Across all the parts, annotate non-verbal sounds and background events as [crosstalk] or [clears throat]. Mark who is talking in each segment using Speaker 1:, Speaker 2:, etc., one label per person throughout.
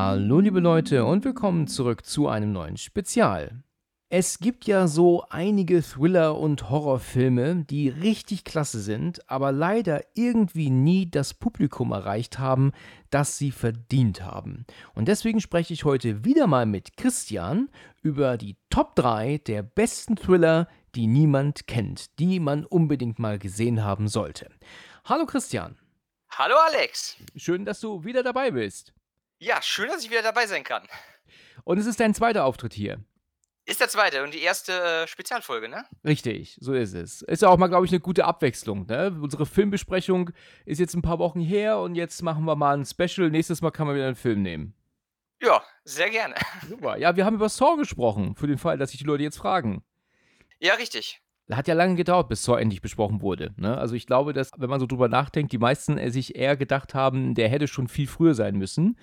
Speaker 1: Hallo liebe Leute und willkommen zurück zu einem neuen Spezial. Es gibt ja so einige Thriller- und Horrorfilme, die richtig klasse sind, aber leider irgendwie nie das Publikum erreicht haben, das sie verdient haben. Und deswegen spreche ich heute wieder mal mit Christian über die Top 3 der besten Thriller, die niemand kennt, die man unbedingt mal gesehen haben sollte. Hallo Christian.
Speaker 2: Hallo Alex.
Speaker 1: Schön, dass du wieder dabei bist.
Speaker 2: Ja, schön, dass ich wieder dabei sein kann.
Speaker 1: Und es ist dein zweiter Auftritt hier.
Speaker 2: Ist der zweite und die erste äh, Spezialfolge, ne?
Speaker 1: Richtig, so ist es. Ist ja auch mal, glaube ich, eine gute Abwechslung. Ne? Unsere Filmbesprechung ist jetzt ein paar Wochen her und jetzt machen wir mal ein Special. Nächstes Mal kann man wieder einen Film nehmen.
Speaker 2: Ja, sehr gerne. [laughs]
Speaker 1: Super. Ja, wir haben über Saw gesprochen, für den Fall, dass sich die Leute jetzt fragen.
Speaker 2: Ja, richtig.
Speaker 1: Hat ja lange gedauert, bis Saw endlich besprochen wurde. Ne? Also ich glaube, dass, wenn man so drüber nachdenkt, die meisten äh, sich eher gedacht haben, der hätte schon viel früher sein müssen.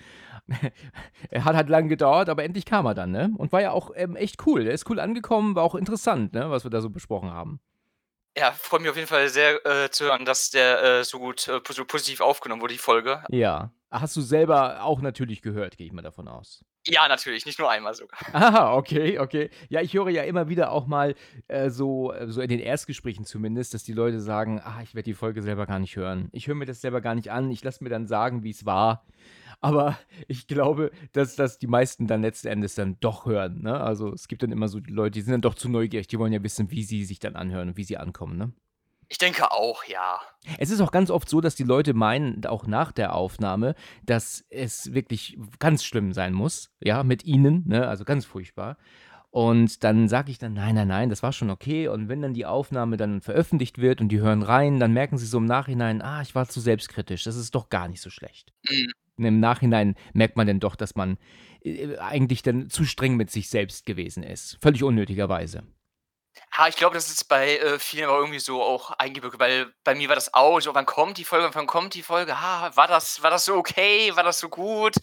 Speaker 1: [laughs] er hat halt lange gedauert, aber endlich kam er dann, ne? Und war ja auch ähm, echt cool. Der ist cool angekommen, war auch interessant, ne, was wir da so besprochen haben.
Speaker 2: Ja, freut mich auf jeden Fall sehr äh, zu hören, dass der äh, so gut äh, so positiv aufgenommen wurde, die Folge.
Speaker 1: Ja. Hast du selber auch natürlich gehört, gehe ich mal davon aus.
Speaker 2: Ja, natürlich, nicht nur einmal sogar. [laughs]
Speaker 1: Aha, okay, okay. Ja, ich höre ja immer wieder auch mal äh, so, äh, so in den Erstgesprächen zumindest, dass die Leute sagen, ah, ich werde die Folge selber gar nicht hören. Ich höre mir das selber gar nicht an. Ich lasse mir dann sagen, wie es war. Aber [laughs] ich glaube, dass das die meisten dann letzten Endes dann doch hören. Ne? Also es gibt dann immer so die Leute, die sind dann doch zu neugierig, die wollen ja wissen, wie sie sich dann anhören und wie sie ankommen. Ne?
Speaker 2: Ich denke auch, ja.
Speaker 1: Es ist auch ganz oft so, dass die Leute meinen, auch nach der Aufnahme, dass es wirklich ganz schlimm sein muss, ja, mit ihnen, ne? also ganz furchtbar. Und dann sage ich dann, nein, nein, nein, das war schon okay. Und wenn dann die Aufnahme dann veröffentlicht wird und die hören rein, dann merken sie so im Nachhinein, ah, ich war zu selbstkritisch, das ist doch gar nicht so schlecht.
Speaker 2: Mhm.
Speaker 1: Und im Nachhinein merkt man dann doch, dass man äh, eigentlich dann zu streng mit sich selbst gewesen ist. Völlig unnötigerweise.
Speaker 2: Ja, ich glaube, das ist bei äh, vielen aber irgendwie so auch eingebürgert, weil bei mir war das auch so, wann kommt die Folge, wann kommt die Folge? Ha, war das, war das so okay, war das so gut?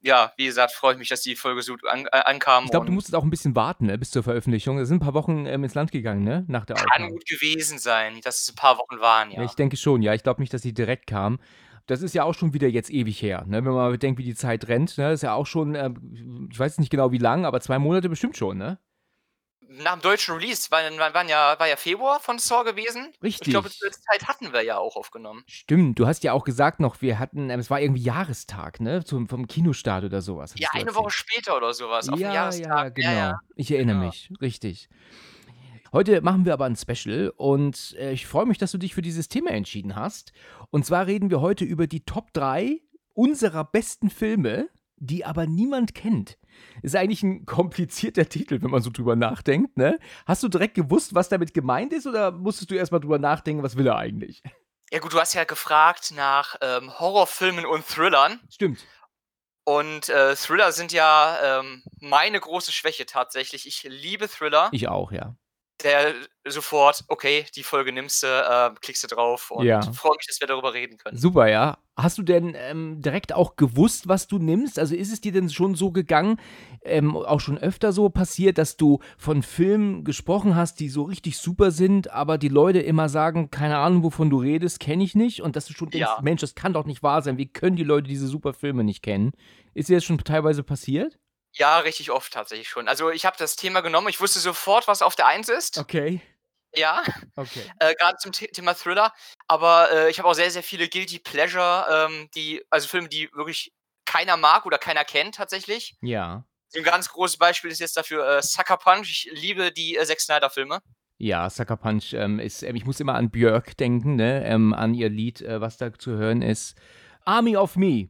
Speaker 2: Ja, wie gesagt, freue ich mich, dass die Folge so an, äh, ankam.
Speaker 1: Ich glaube, du musstest auch ein bisschen warten ne, bis zur Veröffentlichung. Es sind ein paar Wochen ähm, ins Land gegangen, ne? Nach der
Speaker 2: kann
Speaker 1: Aufnahme.
Speaker 2: gut gewesen sein, dass es ein paar Wochen waren,
Speaker 1: Ja,
Speaker 2: ja.
Speaker 1: ich denke schon, ja. Ich glaube nicht, dass sie direkt kam. Das ist ja auch schon wieder jetzt ewig her, ne? Wenn man bedenkt, wie die Zeit rennt, ne? Das ist ja auch schon, äh, ich weiß nicht genau wie lang, aber zwei Monate bestimmt schon, ne?
Speaker 2: Nach dem deutschen Release waren, waren ja, war ja Februar von Saw gewesen. Ich glaube,
Speaker 1: Richtig.
Speaker 2: zur Zeit hatten wir ja auch aufgenommen.
Speaker 1: Stimmt, du hast ja auch gesagt noch, wir hatten, ähm, es war irgendwie Jahrestag, ne? Zum, vom Kinostart oder sowas.
Speaker 2: Ja, eine Woche später oder sowas, auf den
Speaker 1: Ja, ja, ja,
Speaker 2: Jahrestag.
Speaker 1: genau.
Speaker 2: Ja, ja,
Speaker 1: Ich erinnere
Speaker 2: genau.
Speaker 1: mich, richtig. Heute machen wir aber ein Special und äh, ich freue mich, dass du dich für dieses Thema entschieden hast. Und zwar reden wir heute über die Top 3 unserer besten Filme, die aber niemand kennt. Ist eigentlich ein komplizierter Titel, wenn man so drüber nachdenkt, ne? Hast du direkt gewusst, was damit gemeint ist oder musstest du erstmal drüber nachdenken, was will er eigentlich?
Speaker 2: Ja gut, du hast ja gefragt nach ähm, Horrorfilmen und Thrillern.
Speaker 1: Stimmt.
Speaker 2: Und äh, Thriller sind ja ähm, meine große Schwäche tatsächlich. Ich liebe Thriller.
Speaker 1: Ich auch, ja.
Speaker 2: Der sofort, okay, die Folge nimmst du, äh, klickst du drauf und
Speaker 1: Ja.
Speaker 2: freue mich, dass wir darüber reden können.
Speaker 1: Super, ja. Hast du denn ähm, direkt auch gewusst, was du nimmst? Also ist es dir denn schon so gegangen, ähm, auch schon öfter so passiert, dass du von Filmen gesprochen hast, die so richtig super sind, aber die Leute immer sagen, keine Ahnung, wovon du redest, kenne ich nicht. Und dass du schon denkst,
Speaker 2: Ja.
Speaker 1: Mensch, das kann doch nicht wahr sein. Wie können die Leute diese super Filme nicht kennen? Ist dir das schon teilweise passiert?
Speaker 2: Ja, richtig oft tatsächlich schon. Also ich habe das Thema genommen, ich wusste sofort, was auf der Eins ist.
Speaker 1: Okay,
Speaker 2: Ja,
Speaker 1: okay.
Speaker 2: äh, gerade zum The Thema Thriller. Aber äh, ich habe auch sehr, sehr viele Guilty Pleasure, ähm, die, also Filme, die wirklich keiner mag oder keiner kennt tatsächlich.
Speaker 1: Ja.
Speaker 2: Ein ganz großes Beispiel ist jetzt dafür äh, Sucker Punch. Ich liebe die äh, Zack Snyder-Filme.
Speaker 1: Ja, Sucker Punch ähm, ist, ähm, ich muss immer an Björk denken, ne? Ähm, an ihr Lied, äh, was da zu hören ist. Army of Me.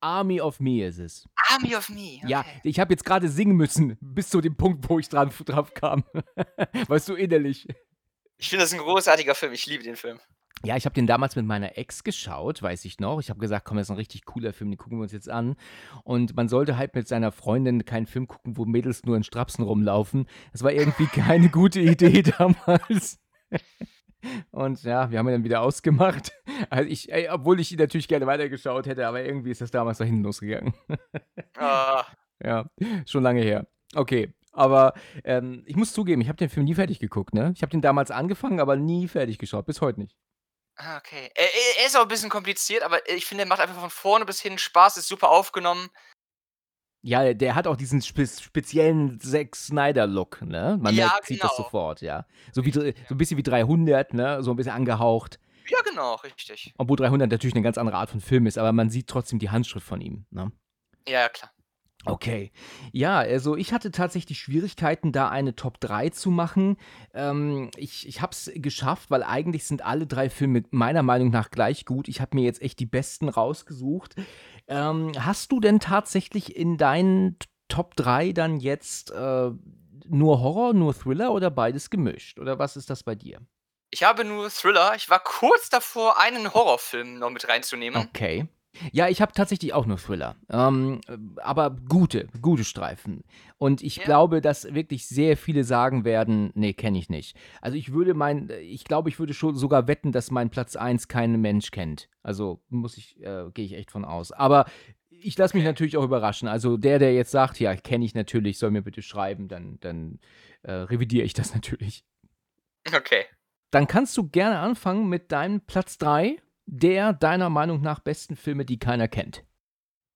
Speaker 1: Army of Me ist es.
Speaker 2: Army of Me.
Speaker 1: Ja,
Speaker 2: okay.
Speaker 1: ich habe jetzt gerade singen müssen, bis zu dem Punkt, wo ich dran, drauf kam. [laughs] weißt du, innerlich.
Speaker 2: Ich finde das ein großartiger Film. Ich liebe den Film.
Speaker 1: Ja, ich habe den damals mit meiner Ex geschaut, weiß ich noch. Ich habe gesagt, komm, das ist ein richtig cooler Film, den gucken wir uns jetzt an. Und man sollte halt mit seiner Freundin keinen Film gucken, wo Mädels nur in Strapsen rumlaufen. Das war irgendwie keine gute Idee [laughs] damals. Und ja, wir haben ihn dann wieder ausgemacht. [laughs] Also ich, ey, obwohl ich ihn natürlich gerne weitergeschaut hätte, aber irgendwie ist das damals da hinten losgegangen. [laughs]
Speaker 2: Ah,
Speaker 1: Ja, schon lange her. Okay, aber ähm, ich muss zugeben, ich habe den Film nie fertig geguckt, ne? Ich habe den damals angefangen, aber nie fertig geschaut, bis heute nicht.
Speaker 2: ah, okay. Er, er er ist auch ein bisschen kompliziert, aber ich finde, er macht einfach von vorne bis hin Spaß, ist super aufgenommen.
Speaker 1: Ja, der hat auch diesen spe speziellen Zack Snyder-Look, ne? Man
Speaker 2: Ja,
Speaker 1: merkt, sieht das
Speaker 2: genau.
Speaker 1: sofort, ja. So, wie, so ein bisschen wie 300, ne? So ein bisschen angehaucht.
Speaker 2: Ja, genau, richtig.
Speaker 1: Obwohl 300 natürlich eine ganz andere Art von Film ist, aber man sieht trotzdem die Handschrift von ihm, ne?
Speaker 2: Ja, ja, klar.
Speaker 1: Okay. Ja, also ich hatte tatsächlich Schwierigkeiten, da eine Top 3 zu machen. Ähm, ich ich habe es geschafft, weil eigentlich sind alle drei Filme meiner Meinung nach gleich gut. Ich habe mir jetzt echt die besten rausgesucht. Ähm, hast du denn tatsächlich in deinen Top 3 dann jetzt äh, nur Horror, nur Thriller oder beides gemischt? Oder was ist das bei dir?
Speaker 2: Ich habe nur Thriller. Ich war kurz davor, einen Horrorfilm noch mit reinzunehmen.
Speaker 1: Okay. Ja, ich habe tatsächlich auch nur Thriller. Ähm, äh, aber gute, gute Streifen. Und ich
Speaker 2: Ja.
Speaker 1: glaube, dass wirklich sehr viele sagen werden, nee, kenne ich nicht. Also ich würde mein, ich glaube, ich würde schon sogar wetten, dass mein Platz 1 kein Mensch kennt. Also muss ich, äh, gehe ich echt von aus. Aber ich lasse mich
Speaker 2: Okay.
Speaker 1: natürlich auch überraschen. Also der, der jetzt sagt, ja, kenne ich natürlich, soll mir bitte schreiben, dann, dann äh, revidiere ich das [laughs] natürlich.
Speaker 2: Okay.
Speaker 1: Dann kannst du gerne anfangen mit deinem Platz 3 der deiner Meinung nach besten Filme, die keiner kennt.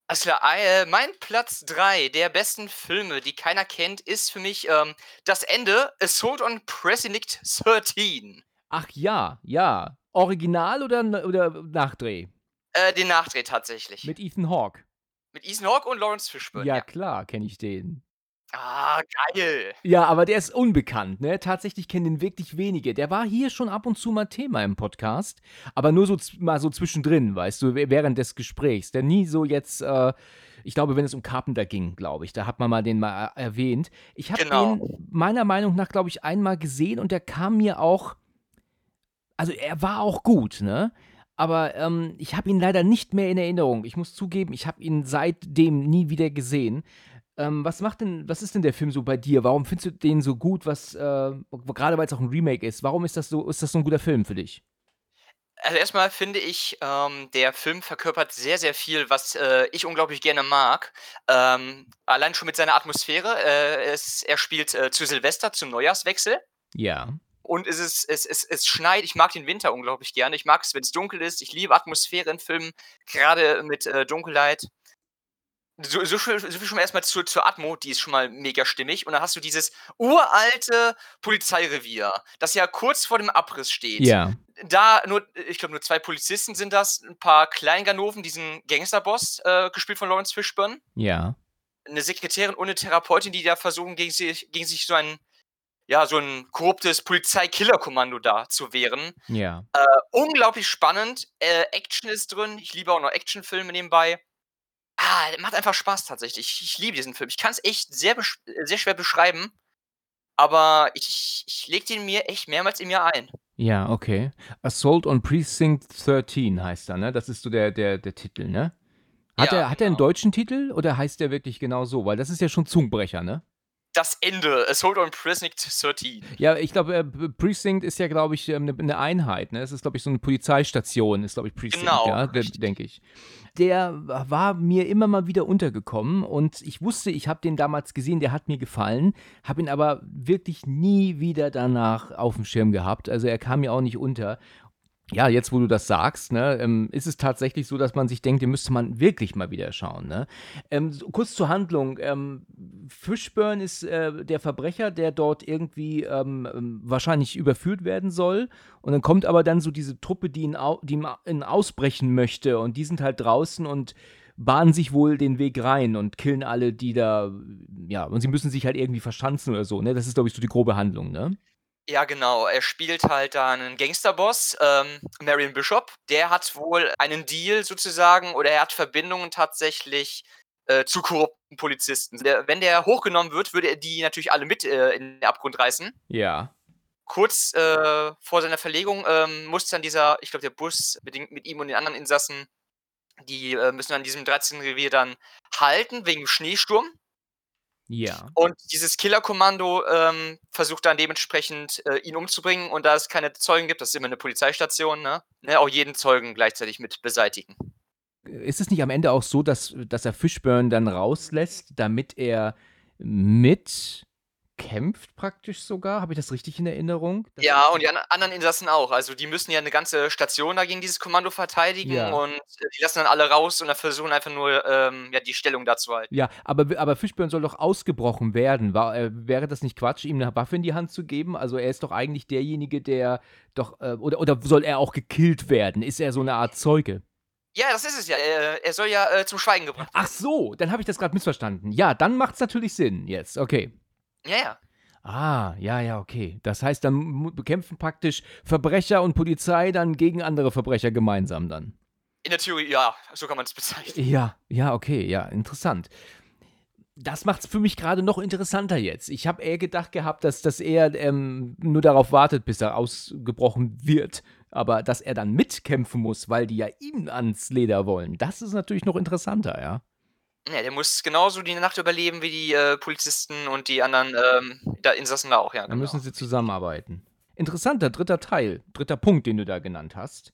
Speaker 2: Klar, äh, mein Platz 3 der besten Filme, die keiner kennt, ist für mich ähm, das Ende Assault on Precinct 13.
Speaker 1: Ach ja, ja. Original oder, oder Nachdreh?
Speaker 2: Äh, den Nachdreh tatsächlich.
Speaker 1: Mit Ethan Hawke.
Speaker 2: Mit Ethan Hawke und Lawrence Fishburne.
Speaker 1: Ja,
Speaker 2: Ja.
Speaker 1: klar, kenne ich den.
Speaker 2: Ah, geil.
Speaker 1: Ja, aber der ist unbekannt, ne? Tatsächlich kennen den wirklich wenige. Der war hier schon ab und zu mal Thema im Podcast, aber nur so mal so zwischendrin, weißt du, während des Gesprächs. Der nie so jetzt, äh, ich glaube, wenn es um Carpenter ging, glaube ich, da hat man mal den mal äh, erwähnt. Ich habe
Speaker 2: Genau.
Speaker 1: den meiner Meinung nach, glaube ich, einmal gesehen und der kam mir auch, also er war auch gut, ne? Aber ähm, ich habe ihn leider nicht mehr in Erinnerung. Ich muss zugeben, ich habe ihn seitdem nie wieder gesehen. Ähm, was macht denn, was ist denn der Film so bei dir? Warum findest du den so gut? Was, äh, gerade weil es auch ein Remake ist, warum ist das so, ist das so ein guter Film für dich?
Speaker 2: Also erstmal finde ich, ähm, der Film verkörpert sehr, sehr viel, was äh, ich unglaublich gerne mag. Ähm, allein schon mit seiner Atmosphäre. Äh, es, er spielt äh, zu Silvester, zum Neujahrswechsel.
Speaker 1: Ja.
Speaker 2: Und es, ist, es, es, es schneit. Ich mag den Winter unglaublich gerne. Ich mag es, wenn es dunkel ist. Ich liebe Atmosphäre in Filmen, gerade mit äh, Dunkelheit. So, so, viel, so viel schon mal erstmal zu, zur Atmo, die ist schon mal mega stimmig. Und dann hast du dieses uralte Polizeirevier, das ja kurz vor dem Abriss steht.
Speaker 1: Ja.
Speaker 2: Da nur, ich glaube, nur zwei Polizisten sind das, ein paar Kleinganoven, diesen Gangsterboss, äh, gespielt von Lawrence Fishburne,
Speaker 1: Ja.
Speaker 2: eine Sekretärin und eine Therapeutin, die da versuchen, gegen sich, gegen sich so ein, ja, so ein korruptes Polizeikillerkommando da zu wehren.
Speaker 1: Ja.
Speaker 2: Äh, unglaublich spannend. Äh, Action ist drin. Ich liebe auch noch Actionfilme nebenbei. Ah, der macht einfach Spaß tatsächlich. Ich, ich liebe diesen Film. Ich kann es echt sehr, äh, sehr schwer beschreiben. Aber ich, ich lege den mir echt mehrmals im Jahr ein.
Speaker 1: Ja, okay. Assault on Precinct 13 heißt er, ne? Das ist so der, der, der Titel, ne? Hat,
Speaker 2: Ja,
Speaker 1: er, hat er einen
Speaker 2: genau.
Speaker 1: deutschen Titel oder heißt der wirklich genau so? Weil das ist ja schon Zungenbrecher, ne?
Speaker 2: Das Ende. Assault on Precinct 13.
Speaker 1: Ja, ich glaube, äh, Precinct ist ja, glaube ich, ähm, eine eine Einheit. Ne? Es ist, glaube ich, so eine Polizeistation, ist, glaube ich, Precinct,
Speaker 2: Genau,
Speaker 1: ja, denke ich. Der war mir immer mal wieder untergekommen und ich wusste, ich habe den damals gesehen, der hat mir gefallen, habe ihn aber wirklich nie wieder danach auf dem Schirm gehabt. Also er kam mir auch nicht unter. Ja, jetzt wo du das sagst, ne, ähm, ist es tatsächlich so, dass man sich denkt, den müsste man wirklich mal wieder schauen. Ne? Ähm, so, kurz zur Handlung. Ähm, Fishburne ist äh, der Verbrecher, der dort irgendwie ähm, ähm, wahrscheinlich überführt werden soll. Und dann kommt aber dann so diese Truppe, die ihn, au die ihn au- ihn ausbrechen möchte. Und die sind halt draußen und bahnen sich wohl den Weg rein und killen alle, die da, ja, und sie müssen sich halt irgendwie verschanzen oder so. Ne? Das ist, glaube ich, so die grobe Handlung, ne?
Speaker 2: Ja, genau. Er spielt halt da einen Gangsterboss, ähm, Marion Bishop. Der hat wohl einen Deal sozusagen oder er hat Verbindungen tatsächlich äh, zu korrupten Polizisten. Der, wenn der hochgenommen wird, würde er die natürlich alle mit äh, in den Abgrund reißen.
Speaker 1: Ja.
Speaker 2: kurz äh, vor seiner Verlegung ähm, muss dann dieser, ich glaube, der Bus bedingt mit ihm und den anderen Insassen, die äh, müssen an diesem 13. Revier dann halten wegen Schneesturm.
Speaker 1: Ja.
Speaker 2: Und dieses Killerkommando ähm, versucht dann dementsprechend äh, ihn umzubringen und da es keine Zeugen gibt, das ist immer eine Polizeistation, ne, ne auch jeden Zeugen gleichzeitig mit beseitigen.
Speaker 1: Ist es nicht am Ende auch so, dass, dass er Fishburne dann rauslässt, damit er mit kämpft praktisch sogar? Habe ich das richtig in Erinnerung? Das
Speaker 2: Ja, und die an anderen Insassen auch. Also die müssen ja eine ganze Station da gegen dieses Kommando verteidigen
Speaker 1: Ja.
Speaker 2: und äh, die lassen dann alle raus und dann versuchen einfach nur ähm, ja, die Stellung da zu halten.
Speaker 1: Ja, aber, aber Fishburne soll doch ausgebrochen werden. War, äh, wäre das nicht Quatsch, ihm eine Waffe in die Hand zu geben? Also er ist doch eigentlich derjenige, der doch, äh, oder, oder soll er auch gekillt werden? Ist er so eine Art Zeuge?
Speaker 2: Ja, das ist es ja. Er, soll ja äh, zum Schweigen gebracht
Speaker 1: Ach so, dann habe ich das gerade missverstanden. Ja, dann macht es natürlich Sinn jetzt. Okay.
Speaker 2: Ja, ja.
Speaker 1: Ah, ja, ja, okay. Das heißt, dann bekämpfen praktisch Verbrecher und Polizei dann gegen andere Verbrecher gemeinsam dann.
Speaker 2: In der Theorie, ja, so kann man es bezeichnen.
Speaker 1: Ja, ja, okay, ja, interessant. Das macht es für mich gerade noch interessanter jetzt. Ich habe eher gedacht gehabt, dass, dass er ähm, nur darauf wartet, bis er ausgebrochen wird. Aber dass er dann mitkämpfen muss, weil die ja ihm ans Leder wollen, das ist natürlich noch interessanter, ja.
Speaker 2: Ja, der muss genauso die Nacht überleben wie die äh, Polizisten und die anderen ähm, da Insassen da auch, ja.
Speaker 1: Dann
Speaker 2: Genau.
Speaker 1: müssen sie zusammenarbeiten. Interessanter dritter Teil, dritter Punkt, den du da genannt hast.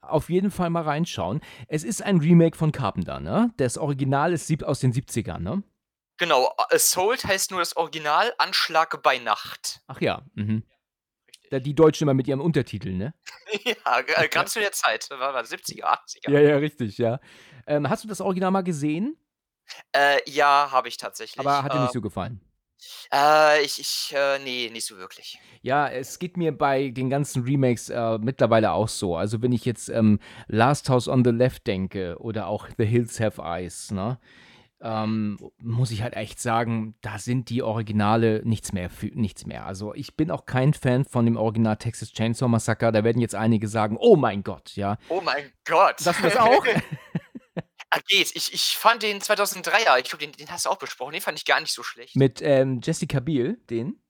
Speaker 1: Auf jeden Fall mal reinschauen. Es ist ein Remake von Carpenter, ne? Das Original ist sieb- aus den 70ern, ne?
Speaker 2: Genau, Assault heißt nur das Original Anschlag bei Nacht.
Speaker 1: Ach ja, mhm. Da die Deutschen immer mit ihrem Untertitel, ne? [laughs]
Speaker 2: ja, äh, gerade zu der Zeit, war, war 70er, 80er.
Speaker 1: Ja, ja, richtig, ja. Ähm, hast du das Original mal gesehen?
Speaker 2: Äh, ja, habe ich tatsächlich.
Speaker 1: Aber hat dir
Speaker 2: äh,
Speaker 1: nicht so gefallen.
Speaker 2: Äh, ich, ich, äh, nee, nicht so wirklich.
Speaker 1: Ja, es geht mir bei den ganzen Remakes äh, mittlerweile auch so. Also wenn ich jetzt ähm, Last House on the Left denke oder auch The Hills Have Eyes, ne? Ähm, muss ich halt echt sagen, da sind die Originale nichts mehr, für, nichts mehr. Also ich bin auch kein Fan von dem Original Texas Chainsaw Massacre. Da werden jetzt einige sagen, oh mein Gott, ja.
Speaker 2: Oh mein Gott.
Speaker 1: Das das auch? [laughs] [laughs]
Speaker 2: geht. Ich, ich fand den 2003er, ich glaube, den, den hast du auch besprochen, den fand ich gar nicht so schlecht.
Speaker 1: Mit ähm, Jessica Biel, den?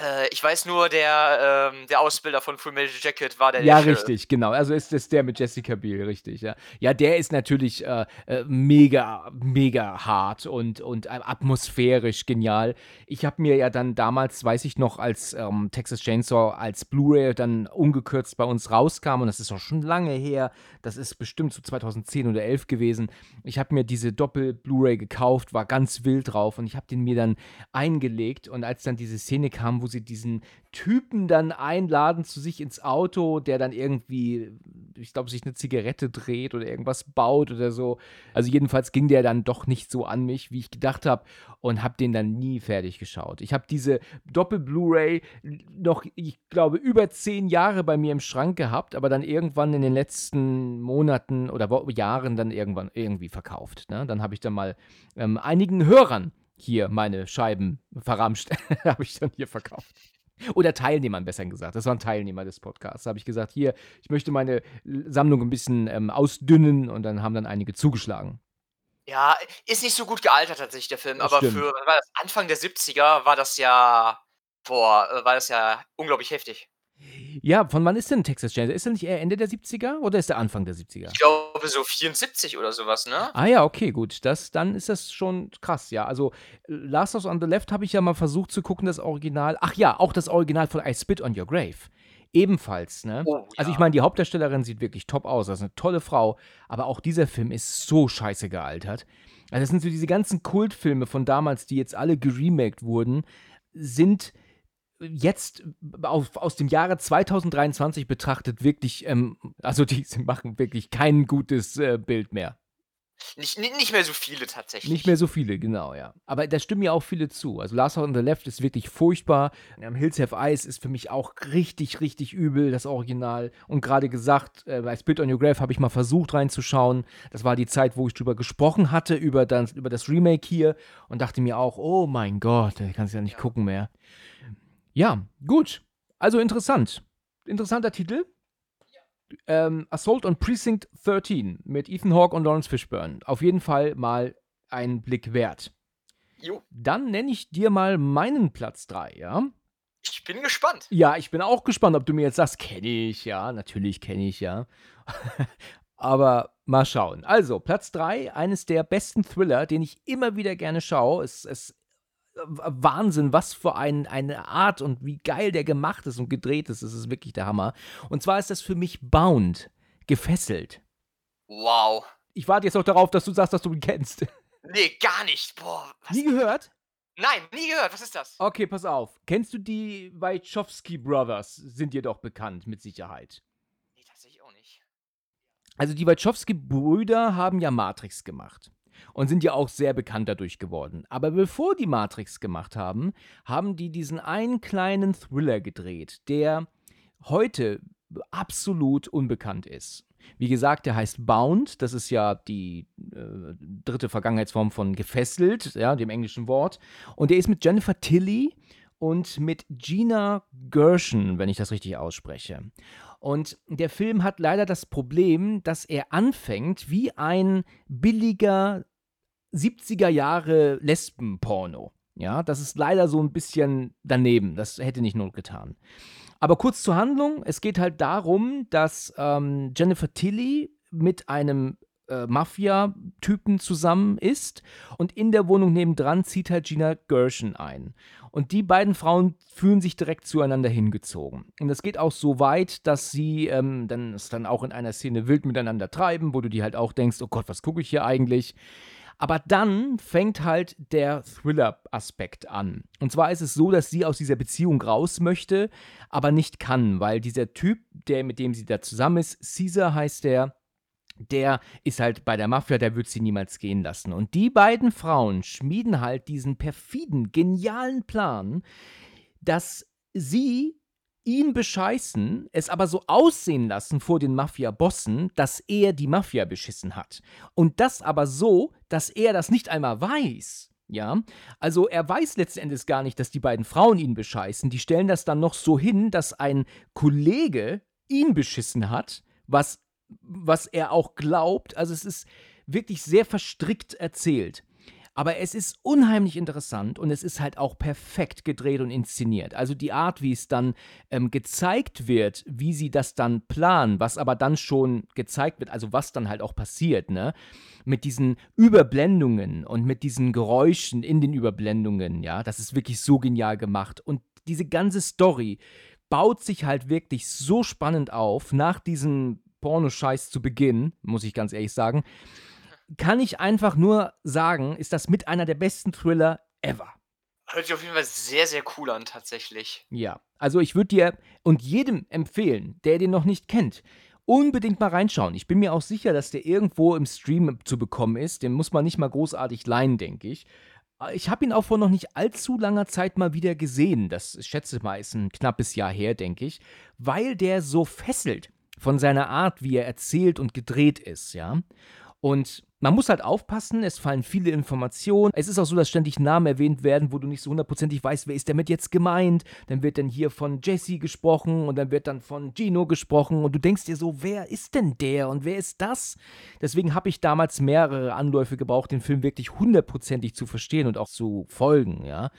Speaker 2: Äh, ich weiß nur, der, ähm, der Ausbilder von Full Metal Jacket war der
Speaker 1: Ja,
Speaker 2: der
Speaker 1: richtig, genau. Also ist das der mit Jessica Biel, richtig, ja. Ja, der ist natürlich äh, äh, mega, mega hart und, und äh, atmosphärisch genial. Ich habe mir ja dann damals, weiß ich noch, als ähm, Texas Chainsaw als Blu-ray dann ungekürzt bei uns rauskam, und das ist auch schon lange her, das ist bestimmt so 2010 oder 11 gewesen. Ich habe mir diese Doppel-Blu-ray gekauft, war ganz wild drauf und ich habe den mir dann eingelegt und als dann diese Szene kam, wo sie diesen Typen dann einladen zu sich ins Auto, der dann irgendwie, ich glaube, sich eine Zigarette dreht oder irgendwas baut oder so. Also jedenfalls ging der dann doch nicht so an mich, wie ich gedacht habe und habe den dann nie fertig geschaut. Ich habe diese Doppel-Blu-ray noch, ich glaube, über zehn Jahre bei mir im Schrank gehabt, aber dann irgendwann in den letzten Monaten oder Jahren dann irgendwann irgendwie verkauft. Ne? Dann habe ich dann mal ähm, einigen Hörern hier meine Scheiben verramscht, [laughs] habe ich dann hier verkauft. Oder Teilnehmern, besser gesagt. Das waren Teilnehmer des Podcasts. Da habe ich gesagt, hier, ich möchte meine Sammlung ein bisschen ähm, ausdünnen und dann haben dann einige zugeschlagen.
Speaker 2: Ja, ist nicht so gut gealtert tatsächlich, der Film,
Speaker 1: Das
Speaker 2: aber
Speaker 1: stimmt.
Speaker 2: für Anfang der 70er war das ja, boah, äh, war das ja unglaublich heftig.
Speaker 1: Ja, von wann ist denn Texas Chainsaw? Ist er nicht eher Ende der 70er oder ist er Anfang der 70er?
Speaker 2: Ich glaube so 74 oder sowas, ne?
Speaker 1: Ah ja, okay, gut. Das, dann ist das schon krass, ja. Also Last House on the Left habe ich ja mal versucht zu gucken, das Original. Ach ja, auch das Original von I Spit on Your Grave. Ebenfalls, ne?
Speaker 2: Oh,
Speaker 1: Also ich
Speaker 2: ja.
Speaker 1: meine, die Hauptdarstellerin sieht wirklich top aus. Das ist eine tolle Frau. Aber auch dieser Film ist so scheiße gealtert. Also das sind so diese ganzen Kultfilme von damals, die jetzt alle geremaked wurden, sind jetzt auf, aus dem Jahre 2023 betrachtet wirklich, ähm, also die [laughs] machen wirklich kein gutes äh, Bild mehr.
Speaker 2: Nicht, nicht mehr so viele tatsächlich.
Speaker 1: Nicht mehr so viele, genau, ja. Aber da stimmen ja auch viele zu. Also Last House on the Left ist wirklich furchtbar. Ähm, Hills Have Eyes ist für mich auch richtig, richtig übel, das Original. Und gerade gesagt, äh, bei Spit on Your Grave habe ich mal versucht reinzuschauen. Das war die Zeit, wo ich drüber gesprochen hatte, über das, über das Remake hier. Und dachte mir auch, oh mein Gott, ich kann es ja nicht gucken mehr. Ja, gut. Also interessant. Interessanter Titel. Ähm, Assault on Precinct 13 mit Ethan Hawke und Lawrence Fishburne. Auf jeden Fall mal ein Blick wert.
Speaker 2: Jo.
Speaker 1: Dann nenne ich dir mal meinen Platz 3, ja?
Speaker 2: Ich bin gespannt.
Speaker 1: Ja, ich bin auch gespannt, ob du mir jetzt sagst, kenne ich, ja, natürlich kenne ich, ja. [laughs] Aber mal schauen. Also, Platz 3, eines der besten Thriller, den ich immer wieder gerne schaue. Es ist Wahnsinn, was für ein, eine Art und wie geil der gemacht ist und gedreht ist. Das ist wirklich der Hammer. Und zwar ist das für mich Bound, gefesselt.
Speaker 2: Wow.
Speaker 1: Ich warte jetzt noch darauf, dass du sagst, dass du ihn kennst. [laughs]
Speaker 2: Nee, gar nicht. Boah. Was?
Speaker 1: Nie gehört?
Speaker 2: Nein, nie gehört. Was ist das?
Speaker 1: Okay, pass auf. Kennst du die Wachowski Brothers? Sind dir doch bekannt, mit Sicherheit.
Speaker 2: Nee, tatsächlich auch nicht.
Speaker 1: Also die Wachowski-Brüder haben ja Matrix gemacht und sind ja auch sehr bekannt dadurch geworden. Aber bevor die Matrix gemacht haben, haben die diesen einen kleinen Thriller gedreht, der heute absolut unbekannt ist. Wie gesagt, der heißt Bound, das ist ja die äh, dritte Vergangenheitsform von gefesselt, ja, dem englischen Wort. Und der ist mit Jennifer Tilly und mit Gina Gershon, wenn ich das richtig ausspreche. Und der Film hat leider das Problem, dass er anfängt wie ein billiger 70er Jahre Lesbenporno. Ja, das ist leider so ein bisschen daneben. Das hätte nicht Not getan. Aber kurz zur Handlung. Es geht halt darum, dass ähm, Jennifer Tilly mit einem äh, Mafia-Typen zusammen ist und in der Wohnung nebendran zieht halt Gina Gershon ein. Und die beiden Frauen fühlen sich direkt zueinander hingezogen. Und das geht auch so weit, dass sie ähm, dann es dann auch in einer Szene wild miteinander treiben, wo du dir halt auch denkst, oh Gott, was gucke ich hier eigentlich? Aber dann fängt halt der Thriller-Aspekt an. Und zwar ist es so, dass sie aus dieser Beziehung raus möchte, aber nicht kann, weil dieser Typ, der mit dem sie da zusammen ist, Caesar heißt der, der ist halt bei der Mafia, der wird sie niemals gehen lassen. Und die beiden Frauen schmieden halt diesen perfiden, genialen Plan, dass sie ihn bescheißen, es aber so aussehen lassen vor den Mafia-Bossen, dass er die Mafia beschissen hat. Und das aber so, dass er das nicht einmal weiß. Ja, also er weiß letzten Endes gar nicht, dass die beiden Frauen ihn bescheißen. Die stellen das dann noch so hin, dass ein Kollege ihn beschissen hat, was, was er auch glaubt. Also es ist wirklich sehr verstrickt erzählt. Aber es ist unheimlich interessant und es ist halt auch perfekt gedreht und inszeniert. Also die Art, wie es dann ähm, gezeigt wird, wie sie das dann planen, was aber dann schon gezeigt wird, also was dann halt auch passiert, ne? Mit diesen Überblendungen und mit diesen Geräuschen in den Überblendungen, ja, das ist wirklich so genial gemacht. Und diese ganze Story baut sich halt wirklich so spannend auf nach diesem Pornoscheiß zu Beginn, muss ich ganz ehrlich sagen kann ich einfach nur sagen, ist das mit einer der besten Thriller ever.
Speaker 2: Hört sich auf jeden Fall sehr, sehr cool an, tatsächlich.
Speaker 1: Ja, also ich würde dir und jedem empfehlen, der den noch nicht kennt, unbedingt mal reinschauen. Ich bin mir auch sicher, dass der irgendwo im Stream zu bekommen ist. Den muss man nicht mal großartig leihen, denke ich. Ich habe ihn auch vor noch nicht allzu langer Zeit mal wieder gesehen. Das ich schätze mal ist ein knappes Jahr her, denke ich, weil der so fesselt von seiner Art, wie er erzählt und gedreht ist, ja. Und man muss halt aufpassen, es fallen viele Informationen. Es ist auch so, dass ständig Namen erwähnt werden, wo du nicht so hundertprozentig weißt, wer ist damit jetzt gemeint. Dann wird dann hier von Jesse gesprochen und dann wird dann von Gino gesprochen und du denkst dir so, wer ist denn der und wer ist das? Deswegen habe ich damals mehrere Anläufe gebraucht, den Film wirklich hundertprozentig zu verstehen und auch zu folgen, ja.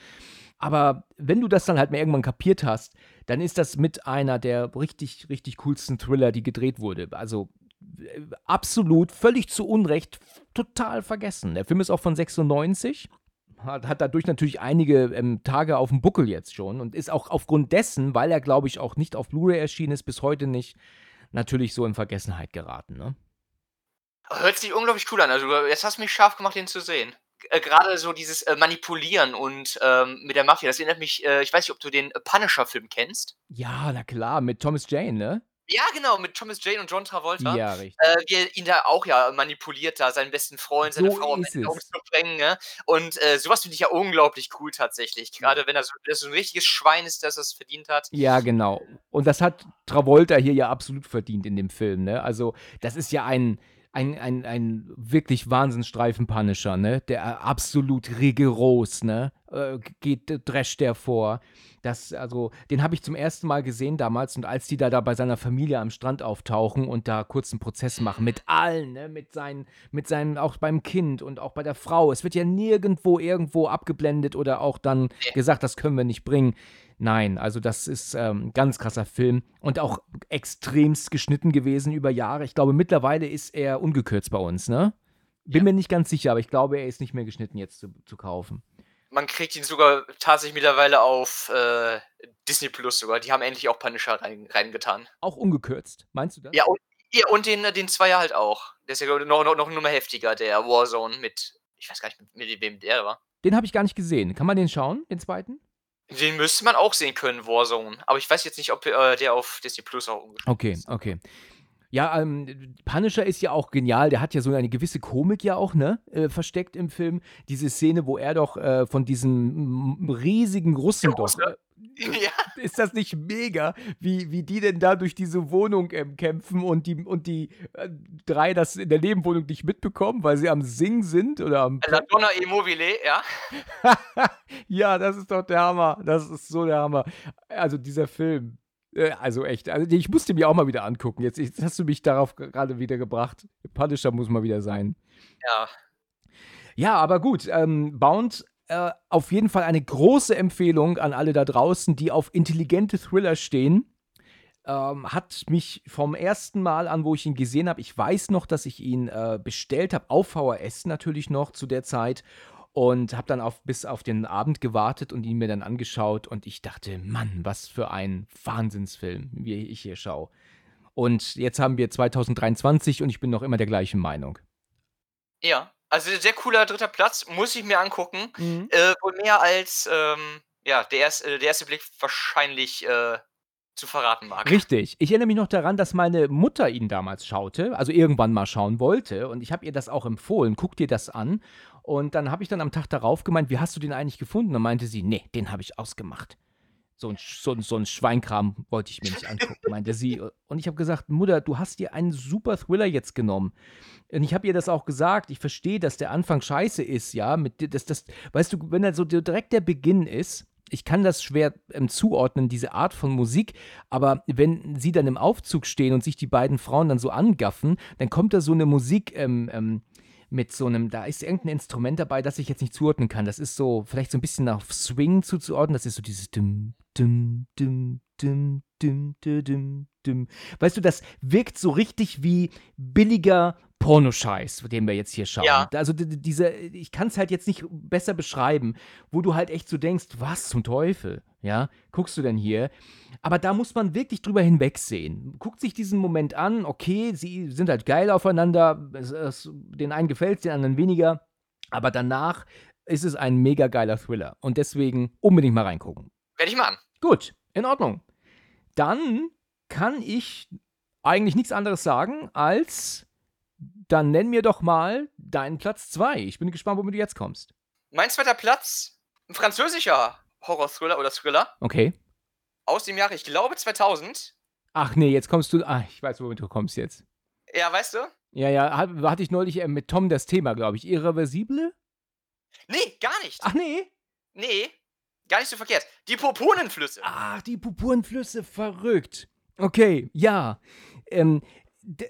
Speaker 1: Aber wenn du das dann halt mal irgendwann kapiert hast, dann ist das mit einer der richtig, richtig coolsten Thriller, die gedreht wurde. Also absolut, völlig zu Unrecht, total vergessen. Der Film ist auch von 96 hat, hat dadurch natürlich einige ähm, Tage auf dem Buckel jetzt schon und ist auch aufgrund dessen, weil er, glaube ich, auch nicht auf Blu-ray erschienen ist, bis heute nicht, natürlich so in Vergessenheit geraten. Ne?
Speaker 2: Hört sich unglaublich cool an. Also, jetzt hast du mich scharf gemacht, den zu sehen. Äh, Gerade so dieses äh, Manipulieren und ähm, mit der Mafia, das erinnert mich, äh, ich weiß nicht, ob du den Punisher-Film kennst.
Speaker 1: Ja, na klar, mit Thomas Jane, ne?
Speaker 2: Ja, genau, mit Thomas Jane und John Travolta.
Speaker 1: Ja, richtig.
Speaker 2: Äh, wie er ihn da auch ja manipuliert, da seinen besten Freund, seine
Speaker 1: So
Speaker 2: Frau am Ende umzubringen. Ne? Und äh, sowas finde ich ja unglaublich cool tatsächlich. Gerade wenn er so, das so ein richtiges Schwein ist, das es verdient hat.
Speaker 1: Ja, genau. Und das hat Travolta hier ja absolut verdient in dem Film, ne? Also, das ist ja ein, ein, ein, ein wirklich Wahnsinnsstreifen-Punisher, ne? Der äh, absolut rigoros, ne? Äh, geht, drescht der vor. Das, also, den habe ich zum ersten Mal gesehen damals und als die da, da bei seiner Familie am Strand auftauchen und da kurz einen Prozess machen, mit allen, ne? Mit seinen, mit seinen, auch beim Kind und auch bei der Frau. Es wird ja nirgendwo irgendwo abgeblendet oder auch dann gesagt, das können wir nicht bringen Nein, also das ist ähm, ganz krasser Film und auch extremst geschnitten gewesen über Jahre. Ich glaube, mittlerweile ist er ungekürzt bei uns, ne? Bin
Speaker 2: Ja.
Speaker 1: mir nicht ganz sicher, aber ich glaube, er ist nicht mehr geschnitten jetzt zu, zu kaufen.
Speaker 2: Man kriegt ihn sogar tatsächlich mittlerweile auf äh, Disney Plus sogar. Die haben endlich auch Punisher rein, reingetan.
Speaker 1: Auch ungekürzt, meinst du das?
Speaker 2: Ja, und, ja, und den, äh, den Zweier halt auch. Der ist ja noch, noch, noch nur mal heftiger, der Warzone mit, ich weiß gar nicht, mit, mit wem der war.
Speaker 1: Den habe ich gar nicht gesehen. Kann man den schauen, den zweiten?
Speaker 2: Den müsste man auch sehen können, Warzone. Aber ich weiß jetzt nicht, ob äh, der auf Disney Plus auch umgestellt
Speaker 1: Okay,
Speaker 2: ist.
Speaker 1: okay. Ja, ähm, Punisher ist ja auch genial. Der hat ja so eine gewisse Komik ja auch, ne? Äh, versteckt im Film. Diese Szene, wo er doch äh, von diesem riesigen Russen doch.
Speaker 2: Russe? Ja, [laughs]
Speaker 1: ist das nicht mega, wie, wie die denn da durch diese Wohnung ähm, kämpfen und die, und die äh, drei das in der Nebenwohnung nicht mitbekommen, weil sie am Singen sind oder am.
Speaker 2: La Donna Immobile, ja. [laughs]
Speaker 1: ja, das ist doch der Hammer. Das ist so der Hammer. Also dieser Film. äh, Also echt, also ich musste mir auch mal wieder angucken. Jetzt, jetzt hast du mich darauf gerade wieder gebracht. Punisher muss mal wieder sein.
Speaker 2: Ja,
Speaker 1: Ja, aber gut, ähm, Bound äh, auf jeden Fall eine große Empfehlung an alle da draußen, die auf intelligente Thriller stehen. Ähm, hat mich vom ersten Mal an, wo ich ihn gesehen habe, ich weiß noch, dass ich ihn äh, bestellt habe, auf VHS natürlich noch zu der Zeit und habe dann auf, bis auf den Abend gewartet und ihn mir dann angeschaut und ich dachte, Mann, was für ein Wahnsinnsfilm, wie ich hier schaue. Und jetzt haben wir 2023 und ich bin noch immer der gleichen Meinung.
Speaker 2: ja. Also sehr cooler dritter Platz, muss ich mir angucken. Äh, wohl mehr als ähm, ja, der, erst, äh, der erste Blick wahrscheinlich äh, zu verraten mag.
Speaker 1: Richtig. Ich erinnere mich noch daran, dass meine Mutter ihn damals schaute, also irgendwann mal schauen wollte. Und ich habe ihr das auch empfohlen. Guck dir das an. Und dann habe ich dann am Tag darauf gemeint, wie hast du den eigentlich gefunden? Und meinte sie, nee, den habe ich ausgemacht. So ein, so, so ein Schweinkram wollte ich mir nicht angucken, meinte sie. Und ich habe gesagt, Mutter, du hast dir einen super Thriller jetzt genommen. Und ich habe ihr das auch gesagt. Ich verstehe, dass der Anfang scheiße ist, ja. Mit, das, das, weißt du, wenn da so direkt der Beginn ist, ich kann das schwer ähm, zuordnen, diese Art von Musik, aber wenn sie dann im Aufzug stehen und sich die beiden Frauen dann so angaffen, dann kommt da so eine Musik ähm, ähm, mit so einem, da ist irgendein Instrument dabei, das ich jetzt nicht zuordnen kann. Das ist so, vielleicht so ein bisschen auf Swing zuzuordnen. Das ist so dieses dim, dim, dim, dim, dim, dim, dim. Weißt du, das wirkt so richtig wie billiger Pornoscheiß, den wir jetzt hier schauen.
Speaker 2: Ja.
Speaker 1: Also diese, ich kann es halt jetzt nicht besser beschreiben, wo du halt echt so denkst, was zum Teufel, ja, guckst du denn hier? Aber da muss man wirklich drüber hinwegsehen. Guckt sich diesen Moment an, okay, sie sind halt geil aufeinander, es, es, den einen gefällt den anderen weniger, aber danach ist es ein mega geiler Thriller und deswegen unbedingt mal reingucken.
Speaker 2: Werde ich mal an.
Speaker 1: Gut, in Ordnung. Dann kann ich eigentlich nichts anderes sagen als, dann nenn mir doch mal deinen Platz 2. Ich bin gespannt, womit du jetzt kommst.
Speaker 2: Mein zweiter Platz, ein französischer Horror-Thriller oder Thriller
Speaker 1: Okay.
Speaker 2: aus dem Jahre, ich glaube 2000.
Speaker 1: Ach nee, jetzt kommst du. Ah, ich weiß, womit du kommst jetzt.
Speaker 2: Ja, weißt du?
Speaker 1: Ja, ja, hat- hatte ich neulich äh, mit Tom das Thema, glaube ich. Irreversible?
Speaker 2: Nee, gar nicht.
Speaker 1: Ach nee.
Speaker 2: Nee, gar nicht so verkehrt. Die Purpurnenflüsse.
Speaker 1: Ach, die Purpurenflüsse, verrückt. Okay, ja. Ähm,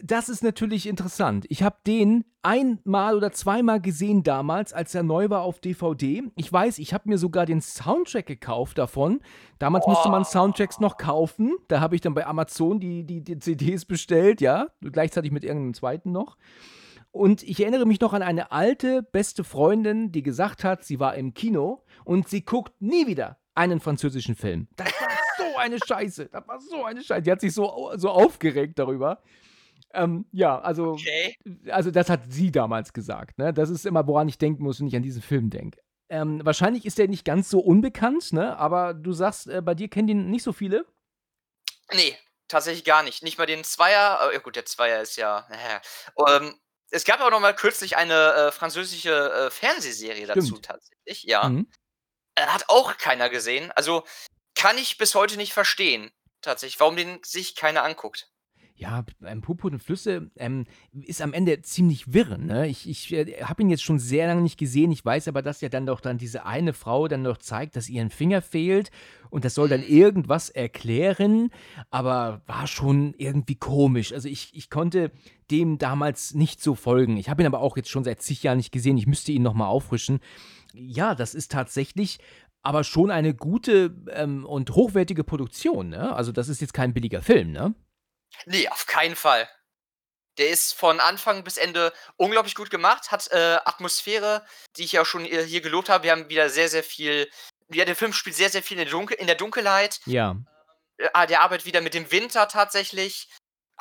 Speaker 1: das ist natürlich interessant. Ich habe den einmal oder zweimal gesehen damals, als er neu war auf DVD. Ich weiß, ich habe mir sogar den Soundtrack gekauft davon. Damals musste man Soundtracks noch kaufen. Da habe ich dann bei Amazon die, die, die CDs bestellt, ja. Gleichzeitig mit irgendeinem zweiten noch. Und ich erinnere mich noch an eine alte, beste Freundin, die gesagt hat, sie war im Kino und sie guckt nie wieder einen französischen Film. Das war so eine Scheiße. Das war so eine Scheiße. Die hat sich so, so aufgeregt darüber. Ähm, ja, also,
Speaker 2: Okay.
Speaker 1: also das hat sie damals gesagt. Ne? Das ist immer, woran ich denken muss, wenn ich an diesen Film denke. Ähm, wahrscheinlich ist der nicht ganz so unbekannt, ne? aber du sagst, äh, bei dir kennen den nicht so viele.
Speaker 2: Nee, tatsächlich gar nicht. Nicht mal den Zweier. äh, Ja, gut, der Zweier ist ja. Äh, [laughs] ähm, es gab auch noch mal kürzlich eine äh, französische äh, Fernsehserie dazu
Speaker 1: Stimmt.
Speaker 2: tatsächlich. Ja.
Speaker 1: Mhm.
Speaker 2: Äh, Hat auch keiner gesehen. Also kann ich bis heute nicht verstehen, tatsächlich, warum den sich keiner anguckt.
Speaker 1: Ja, ähm, Purpurne Flüsse ähm, ist am Ende ziemlich wirr. Ne? Ich, ich äh, habe ihn jetzt schon sehr lange nicht gesehen. Ich weiß aber, dass ja dann doch dann diese eine Frau dann noch zeigt, dass ihr ein Finger fehlt und das soll dann irgendwas erklären, aber war schon irgendwie komisch. Also ich, ich konnte dem damals nicht so folgen. Ich habe ihn aber auch jetzt schon seit zig Jahren nicht gesehen. Ich müsste ihn nochmal auffrischen. Ja, das ist tatsächlich aber schon eine gute ähm, und hochwertige Produktion, ne? Also das ist jetzt kein billiger Film, ne?
Speaker 2: Nee, auf keinen Fall. Der ist von Anfang bis Ende unglaublich gut gemacht, hat äh, Atmosphäre, die ich ja schon hier gelobt habe. Wir haben wieder sehr, sehr viel. Ja, der Film spielt sehr, sehr viel in der, Dunkel in der Dunkelheit.
Speaker 1: Ja.
Speaker 2: Äh, der arbeitet wieder mit dem Winter tatsächlich.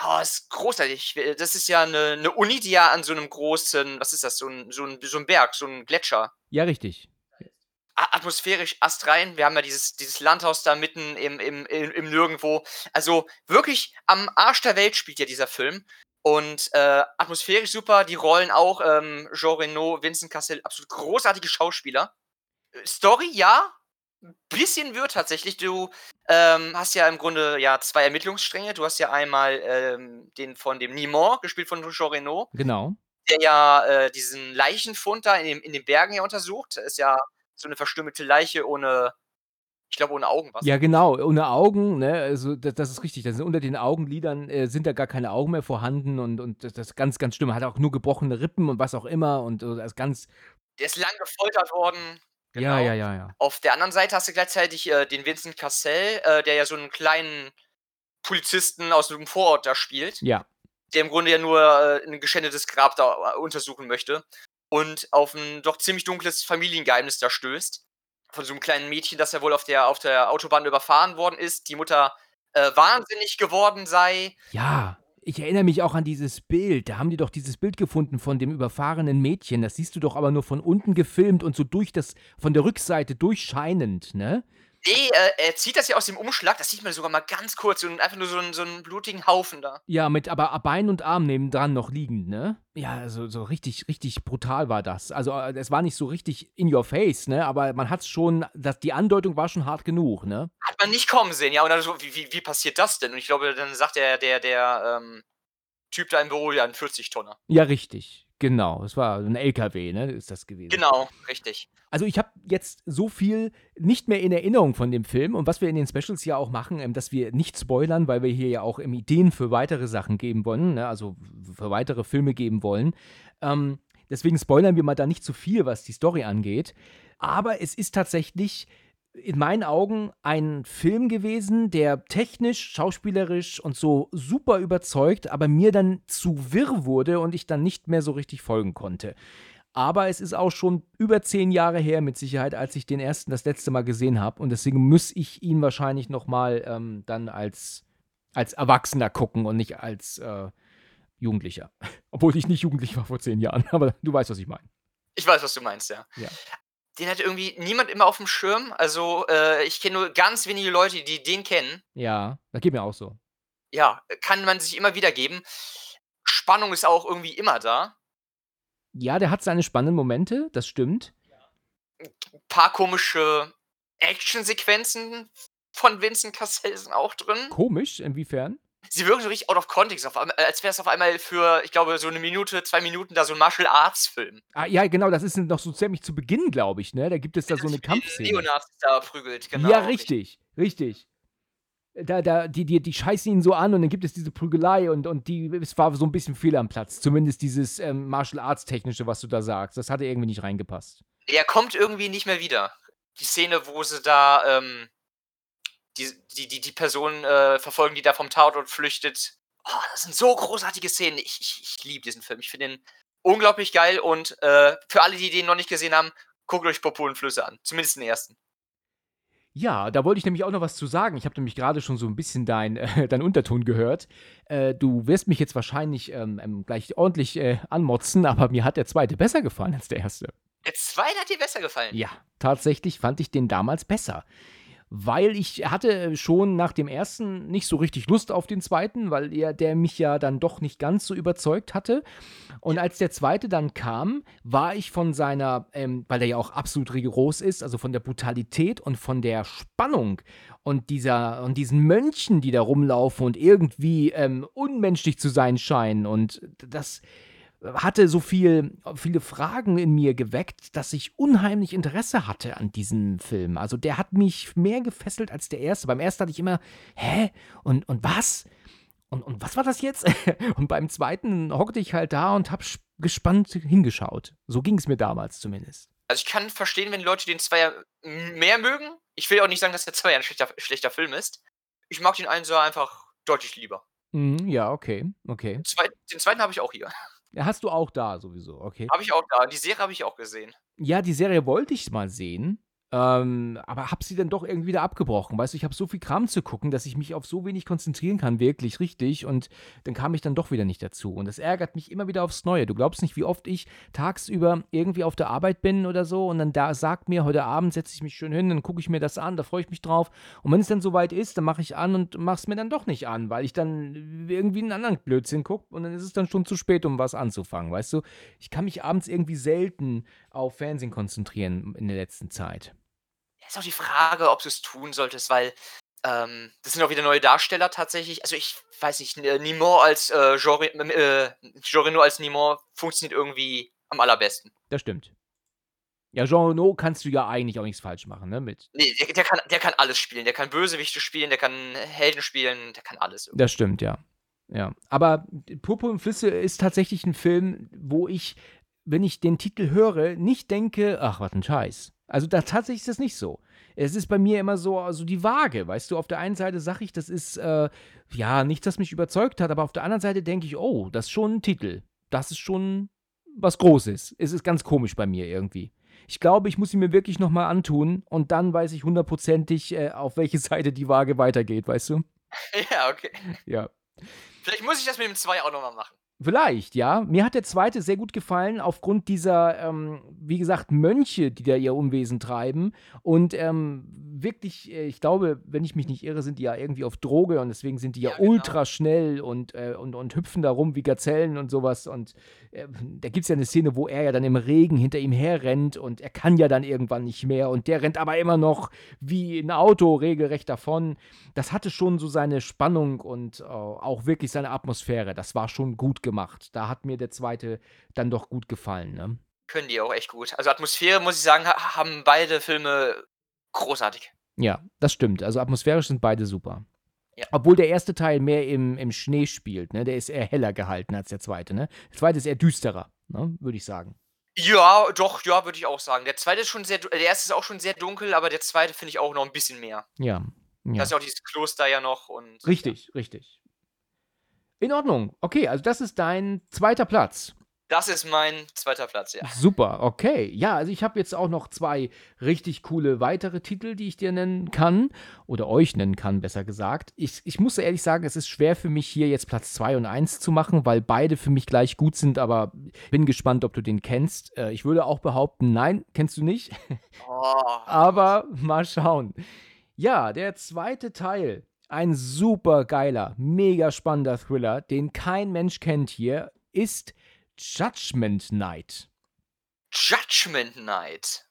Speaker 2: Oh, ist großartig. Das ist ja eine, eine Uni, die ja an so einem großen, was ist das, so ein, so ein, so ein Berg, so ein Gletscher.
Speaker 1: Ja, richtig
Speaker 2: atmosphärisch astrein. Wir haben ja dieses, dieses Landhaus da mitten im, im, im, im, Nirgendwo. Also wirklich am Arsch der Welt spielt ja dieser Film. Und äh, atmosphärisch super, die Rollen auch. Ähm, Jean Reno, Vincent Cassel, absolut großartige Schauspieler. Story, ja. Bisschen wird tatsächlich. Du ähm, hast ja im Grunde ja zwei Ermittlungsstränge. Du hast ja einmal ähm, den von dem Nimon, gespielt von Jean Reno.
Speaker 1: Genau.
Speaker 2: Der ja äh, diesen Leichenfund da in, dem, in den Bergen ja untersucht. ist ja so eine verstümmelte Leiche ohne, ich glaube, ohne Augen. Was
Speaker 1: ja, genau, ohne Augen, ne? Also, das, das ist richtig. Das unter den Augenlidern äh, sind da gar keine Augen mehr vorhanden und, und das, das ist ganz, ganz schlimm. Hat auch nur gebrochene Rippen und was auch immer und äh, das ist ganz.
Speaker 2: Der ist lang gefoltert worden.
Speaker 1: Genau. Ja, ja, ja, ja.
Speaker 2: Auf der anderen Seite hast du gleichzeitig äh, den Vincent Cassell, äh, der ja so einen kleinen Polizisten aus einem Vorort da spielt.
Speaker 1: Ja.
Speaker 2: Der im Grunde ja nur äh, ein geschändetes Grab da äh, untersuchen möchte und auf ein doch ziemlich dunkles Familiengeheimnis da stößt. Von so einem kleinen Mädchen, das ja wohl auf der, auf der Autobahn überfahren worden ist, die Mutter äh, wahnsinnig geworden sei.
Speaker 1: Ja, ich erinnere mich auch an dieses Bild. Da haben die doch dieses Bild gefunden von dem überfahrenen Mädchen. Das siehst du doch aber nur von unten gefilmt und so durch das, von der Rückseite durchscheinend, ne?
Speaker 2: Nee, äh, er zieht das ja aus dem Umschlag, das sieht man sogar mal ganz kurz und einfach nur so einen, so einen blutigen Haufen da.
Speaker 1: Ja, mit aber Bein und Arm nebendran noch liegend, ne? Ja, so, so richtig, richtig brutal war das. Also äh, es war nicht so richtig in your face, ne? Aber man hat schon, das, die Andeutung war schon hart genug, ne?
Speaker 2: Hat man nicht kommen sehen, ja. Und dann so, wie, wie, wie passiert das denn? Und ich glaube, dann sagt der, der, der, ähm, Typ da im Büro ja ein 40-Tonner.
Speaker 1: Ja, richtig. Genau, es war ein LKW, ne, ist das gewesen.
Speaker 2: Genau, richtig.
Speaker 1: Also ich habe jetzt so viel nicht mehr in Erinnerung von dem Film und was wir in den Specials ja auch machen, ähm, dass wir nicht spoilern, weil wir hier ja auch ähm, Ideen für weitere Sachen geben wollen, ne, also für weitere Filme geben wollen. Ähm, deswegen spoilern wir mal da nicht zu viel, was die Story angeht. Aber es ist tatsächlich in meinen Augen ein Film gewesen, der technisch, schauspielerisch und so super überzeugt, aber mir dann zu wirr wurde und ich dann nicht mehr so richtig folgen konnte. Aber es ist auch schon über zehn Jahre her mit Sicherheit, als ich den ersten das letzte Mal gesehen habe. Und deswegen muss ich ihn wahrscheinlich nochmal ähm, dann als, als Erwachsener gucken und nicht als äh, Jugendlicher. [laughs] Obwohl ich nicht jugendlich war vor zehn Jahren, aber du weißt, was ich meine.
Speaker 2: Ich weiß, was du meinst, ja.
Speaker 1: ja
Speaker 2: den hat irgendwie niemand immer auf dem Schirm. Also, äh, ich kenne nur ganz wenige Leute, die den kennen.
Speaker 1: Ja, das geht mir auch so.
Speaker 2: Ja, kann man sich immer wieder geben. Spannung ist auch irgendwie immer da.
Speaker 1: Ja, der hat seine spannenden Momente, das stimmt.
Speaker 2: Ein paar komische Actionsequenzen von Vincent Cassel sind auch drin.
Speaker 1: Komisch? Inwiefern?
Speaker 2: Sie wirken so richtig out of context, auf einmal, als wäre es auf einmal für, ich glaube, so eine Minute, zwei Minuten da so ein Martial Arts Film.
Speaker 1: Ah, ja, genau, das ist noch so ziemlich zu Beginn, glaube ich, ne? Da gibt es da so eine Kampfszene.
Speaker 2: Leonards da prügelt, genau.
Speaker 1: Ja, richtig, richtig. Da, da, die, die, die scheißen ihn so an und dann gibt es diese Prügelei und, und die, es war so ein bisschen fehl am Platz. Zumindest dieses ähm, Martial Arts Technische, was du da sagst. Das hatte irgendwie nicht reingepasst.
Speaker 2: Er kommt irgendwie nicht mehr wieder. Die Szene, wo sie da, ähm, die, die, die, die Person äh, verfolgen, die da vom Tatort flüchtet. Oh, das sind so großartige Szenen. Ich, ich, ich liebe diesen Film. Ich finde ihn unglaublich geil und äh, für alle, die den noch nicht gesehen haben, guckt euch Popo und Flüsse an. Zumindest den ersten.
Speaker 1: Ja, da wollte ich nämlich auch noch was zu sagen. Ich habe nämlich gerade schon so ein bisschen dein, äh, [laughs] dein Unterton gehört. Äh, du wirst mich jetzt wahrscheinlich ähm, ähm, gleich ordentlich äh, anmotzen, aber mir hat der zweite besser gefallen als der erste.
Speaker 2: Der zweite hat dir besser gefallen?
Speaker 1: Ja, tatsächlich fand ich den damals besser weil ich hatte schon nach dem ersten nicht so richtig Lust auf den zweiten, weil er der mich ja dann doch nicht ganz so überzeugt hatte. Und als der zweite dann kam, war ich von seiner, ähm, weil er ja auch absolut rigoros ist, also von der Brutalität und von der Spannung und dieser und diesen Mönchen, die da rumlaufen und irgendwie ähm, unmenschlich zu sein scheinen und das hatte so viel, viele Fragen in mir geweckt, dass ich unheimlich Interesse hatte an diesem Film. Also der hat mich mehr gefesselt als der erste. Beim ersten hatte ich immer, hä? Und, und was? Und, und was war das jetzt? [laughs] und beim zweiten hockte ich halt da und hab gespannt hingeschaut. So ging es mir damals zumindest.
Speaker 2: Also, ich kann verstehen, wenn Leute den Zweier mehr mögen. Ich will auch nicht sagen, dass der Zweier ein schlechter schlechter Film ist. Ich mag den Einser einfach deutlich lieber.
Speaker 1: Mhm, ja, okay, okay.
Speaker 2: Den zweiten habe ich auch hier.
Speaker 1: Ja, hast du auch da sowieso, okay.
Speaker 2: Habe ich auch da. Die Serie habe ich auch gesehen.
Speaker 1: Ja, die Serie wollte ich mal sehen. Ähm, aber habe sie dann doch irgendwie wieder abgebrochen. Weißt du, ich habe so viel Kram zu gucken, dass ich mich auf so wenig konzentrieren kann, wirklich richtig. Und dann kam ich dann doch wieder nicht dazu. Und das ärgert mich immer wieder aufs Neue. Du glaubst nicht, wie oft ich tagsüber irgendwie auf der Arbeit bin oder so. Und dann da sagt mir, heute Abend setze ich mich schön hin, dann gucke ich mir das an, da freue ich mich drauf. Und wenn es dann soweit ist, dann mache ich an und mache es mir dann doch nicht an, weil ich dann irgendwie einen anderen Blödsinn gucke. Und dann ist es dann schon zu spät, um was anzufangen. Weißt du, ich kann mich abends irgendwie selten auf Fernsehen konzentrieren in der letzten Zeit.
Speaker 2: Ist auch die Frage, ob du es tun solltest, weil, ähm, das sind auch wieder neue Darsteller tatsächlich. Also, ich weiß nicht, äh, Nimon als, äh, Jori äh, Jean Reno als Nimon funktioniert irgendwie am allerbesten.
Speaker 1: Das stimmt. Ja, Jean Reno kannst du ja eigentlich auch nichts falsch machen, ne, mit
Speaker 2: Ne, der der kann der kann alles spielen. Der kann Bösewichte spielen, der kann Helden spielen, der kann alles irgendwie.
Speaker 1: Das stimmt, ja. Ja. Aber Purpur und Flüsse ist tatsächlich ein Film, wo ich, wenn ich den Titel höre, nicht denke: „Ach, was 'n Scheiß.“ Also, da tatsächlich ist das nicht so. Es ist bei mir immer so also, die Waage, weißt du? Auf der einen Seite sage ich, das ist, äh, ja, nichts, das mich überzeugt hat, aber auf der anderen Seite denke ich: „Oh, das ist schon 'n Titel. Das ist schon was Großes.“ Es ist ganz komisch bei mir irgendwie. Ich glaube, ich muss ihn mir wirklich noch mal antun und dann weiß ich hundertprozentig, äh, auf welche Seite die Waage weitergeht, weißt du? [laughs]
Speaker 2: Ja, okay.
Speaker 1: Ja.
Speaker 2: Vielleicht muss ich das mit dem 2 auch noch mal machen.
Speaker 1: Vielleicht, ja. Mir hat der zweite sehr gut gefallen aufgrund dieser, ähm, wie gesagt, Mönche, die da ihr Unwesen treiben und, ähm, wirklich, äh, ich glaube, wenn ich mich nicht irre, sind die ja irgendwie auf Droge und deswegen sind die ja
Speaker 2: Ja, genau.
Speaker 1: ultraschnell und, äh und und hüpfen da rum wie Gazellen und sowas und, äh, da gibt's ja 'ne Szene, wo er ja dann im Regen hinter ihm herrennt und er kann ja dann irgendwann nicht mehr und der rennt aber immer noch wie 'n Auto regelrecht davon. Das hatte schon so seine Spannung und, äh, auch wirklich seine Atmosphäre. Das war schon gut gemacht. Da hat mir der zweite dann doch gut gefallen, ne?
Speaker 2: Können die auch echt gut. Also, Atmosphäre, muss ich sagen, ha haben beide Filme großartig.
Speaker 1: Ja, das stimmt. Also, atmosphärisch sind beide super.
Speaker 2: Ja.
Speaker 1: Obwohl der erste Teil mehr im im Schnee spielt, ne? Der ist eher heller gehalten als der zweite, ne? Der zweite ist eher düsterer, ne, würde ich sagen.
Speaker 2: Ja, doch, ja, würde ich auch sagen. Der zweite ist schon sehr der erste ist auch schon sehr dunkel, aber der zweite finde ich auch noch 'n bisschen mehr.
Speaker 1: Ja,
Speaker 2: Da
Speaker 1: ja.
Speaker 2: ist ja auch dieses Kloster ja noch und ja.
Speaker 1: Richtig, richtig. In Ordnung. Okay, also das ist dein zweiter Platz.
Speaker 2: Das ist mein zweiter Platz, ja.
Speaker 1: Super, okay. Ja, also ich habe jetzt auch noch 2 richtig coole weitere Titel, die ich dir nennen kann oder euch nennen kann, besser gesagt. Ich ich muss ehrlich sagen, es ist schwer für mich, hier jetzt Platz 2 und 1 zu machen, weil beide für mich gleich gut sind, aber bin gespannt, ob du den kennst. Äh, ich würde auch behaupten, nein, kennst du nicht.
Speaker 2: Oh. [laughs]
Speaker 1: Aber mal schauen. Ja, der zweite Teil. Ein super geiler, mega spannender Thriller, den kein Mensch kennt hier, ist Judgment Night.
Speaker 2: Judgment Night.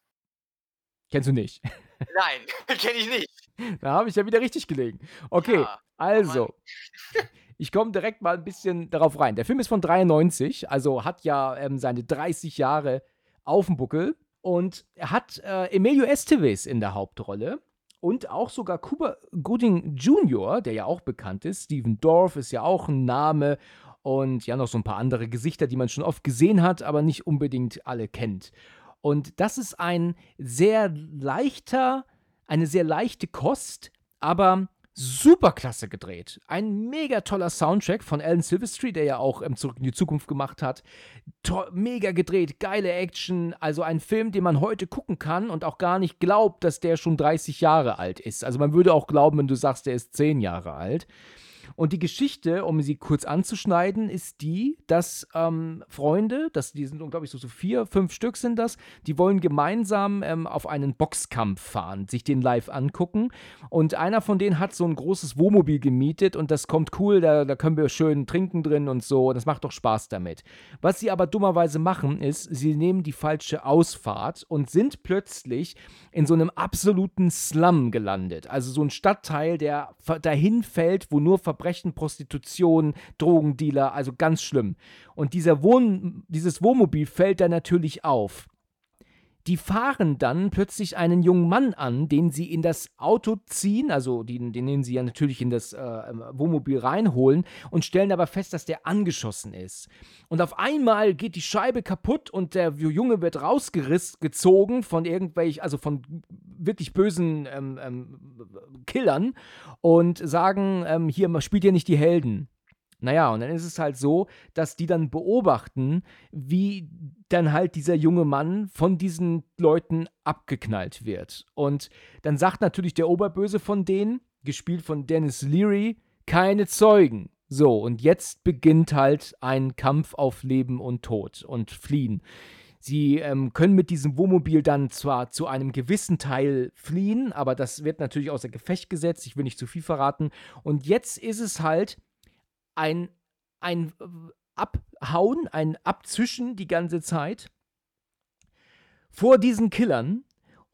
Speaker 1: Kennst du nicht? [laughs]
Speaker 2: Nein, [laughs] kenne ich nicht.
Speaker 1: Da habe ich ja wieder richtig gelegen. Okay,
Speaker 2: Ja, oh
Speaker 1: also, [laughs] ich komme direkt mal ein bisschen darauf rein. Der Film ist von 93, also hat ja ähm, seine 30 Jahre auf dem Buckel und er hat äh, Emilio Estevez in der Hauptrolle und auch sogar Cuba Gooding Jr., der ja auch bekannt ist. Steven Dorff ist ja auch ein Name und ja noch so ein paar andere Gesichter, die man schon oft gesehen hat, aber nicht unbedingt alle kennt. Und das ist ein sehr leichter, eine sehr leichte Kost, aber super klasse gedreht. Ein mega toller Soundtrack von Alan Silvestri, der ja auch ähm, Zurück in die Zukunft gemacht hat. To mega gedreht, geile Action. Also ein Film, den man heute gucken kann und auch gar nicht glaubt, dass der schon 30 Jahre alt ist. Also man würde auch glauben, wenn du sagst, der ist 10 Jahre alt. Und die Geschichte, um sie kurz anzuschneiden, ist die, dass ähm, Freunde, das, die sind, glaube ich, so, so vier, fünf Stück sind das, die wollen gemeinsam ähm, auf einen Boxkampf fahren, sich den live angucken. Und einer von denen hat so ein großes Wohnmobil gemietet und das kommt cool, da, da können wir schön trinken drin und so. Das macht doch Spaß damit. Was sie aber dummerweise machen, ist, sie nehmen die falsche Ausfahrt und sind plötzlich in so einem absoluten Slum gelandet. Also so ein Stadtteil, der dahin fällt, wo nur Verbrechen, Prostitution, Drogendealer, also ganz schlimm. Und dieser Wohn dieses Wohnmobil fällt da natürlich auf. Die fahren dann plötzlich einen jungen Mann an, den sie in das Auto ziehen, also den, den sie ja natürlich in das äh, Wohnmobil reinholen und stellen aber fest, dass der angeschossen ist. Und auf einmal geht die Scheibe kaputt und der Junge wird rausgezogen von irgendwelchen, also von wirklich bösen ähm, ähm, Killern und sagen, ähm, hier spielt ihr nicht die Helden. Naja, und dann ist es halt so, dass die dann beobachten, wie dann halt dieser junge Mann von diesen Leuten abgeknallt wird. Und dann sagt natürlich der Oberböse von denen, gespielt von Dennis Leary, keine Zeugen. So, und jetzt beginnt halt ein Kampf auf Leben und Tod und Fliehen. Sie ähm, können mit diesem Wohnmobil dann zwar zu einem gewissen Teil fliehen, aber das wird natürlich außer Gefecht gesetzt. Ich will nicht zu viel verraten. Und jetzt ist es halt, ein, ein Abhauen, ein Abzischen die ganze Zeit vor diesen Killern.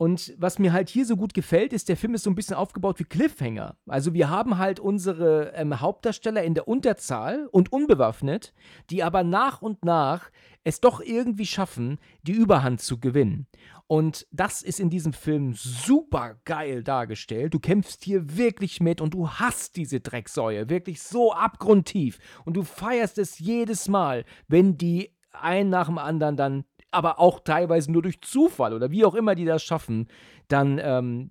Speaker 1: Und was mir halt hier so gut gefällt, ist, der Film ist so ein bisschen aufgebaut wie Cliffhanger. Also wir haben halt unsere ähm, Hauptdarsteller in der Unterzahl und unbewaffnet, die aber nach und nach es doch irgendwie schaffen, die Überhand zu gewinnen. Und das ist in diesem Film super geil dargestellt. Du kämpfst hier wirklich mit und du hast diese Drecksäue wirklich so abgrundtief. Und du feierst es jedes Mal, wenn die ein nach dem anderen dann, aber auch teilweise nur durch Zufall oder wie auch immer die das schaffen, dann ähm,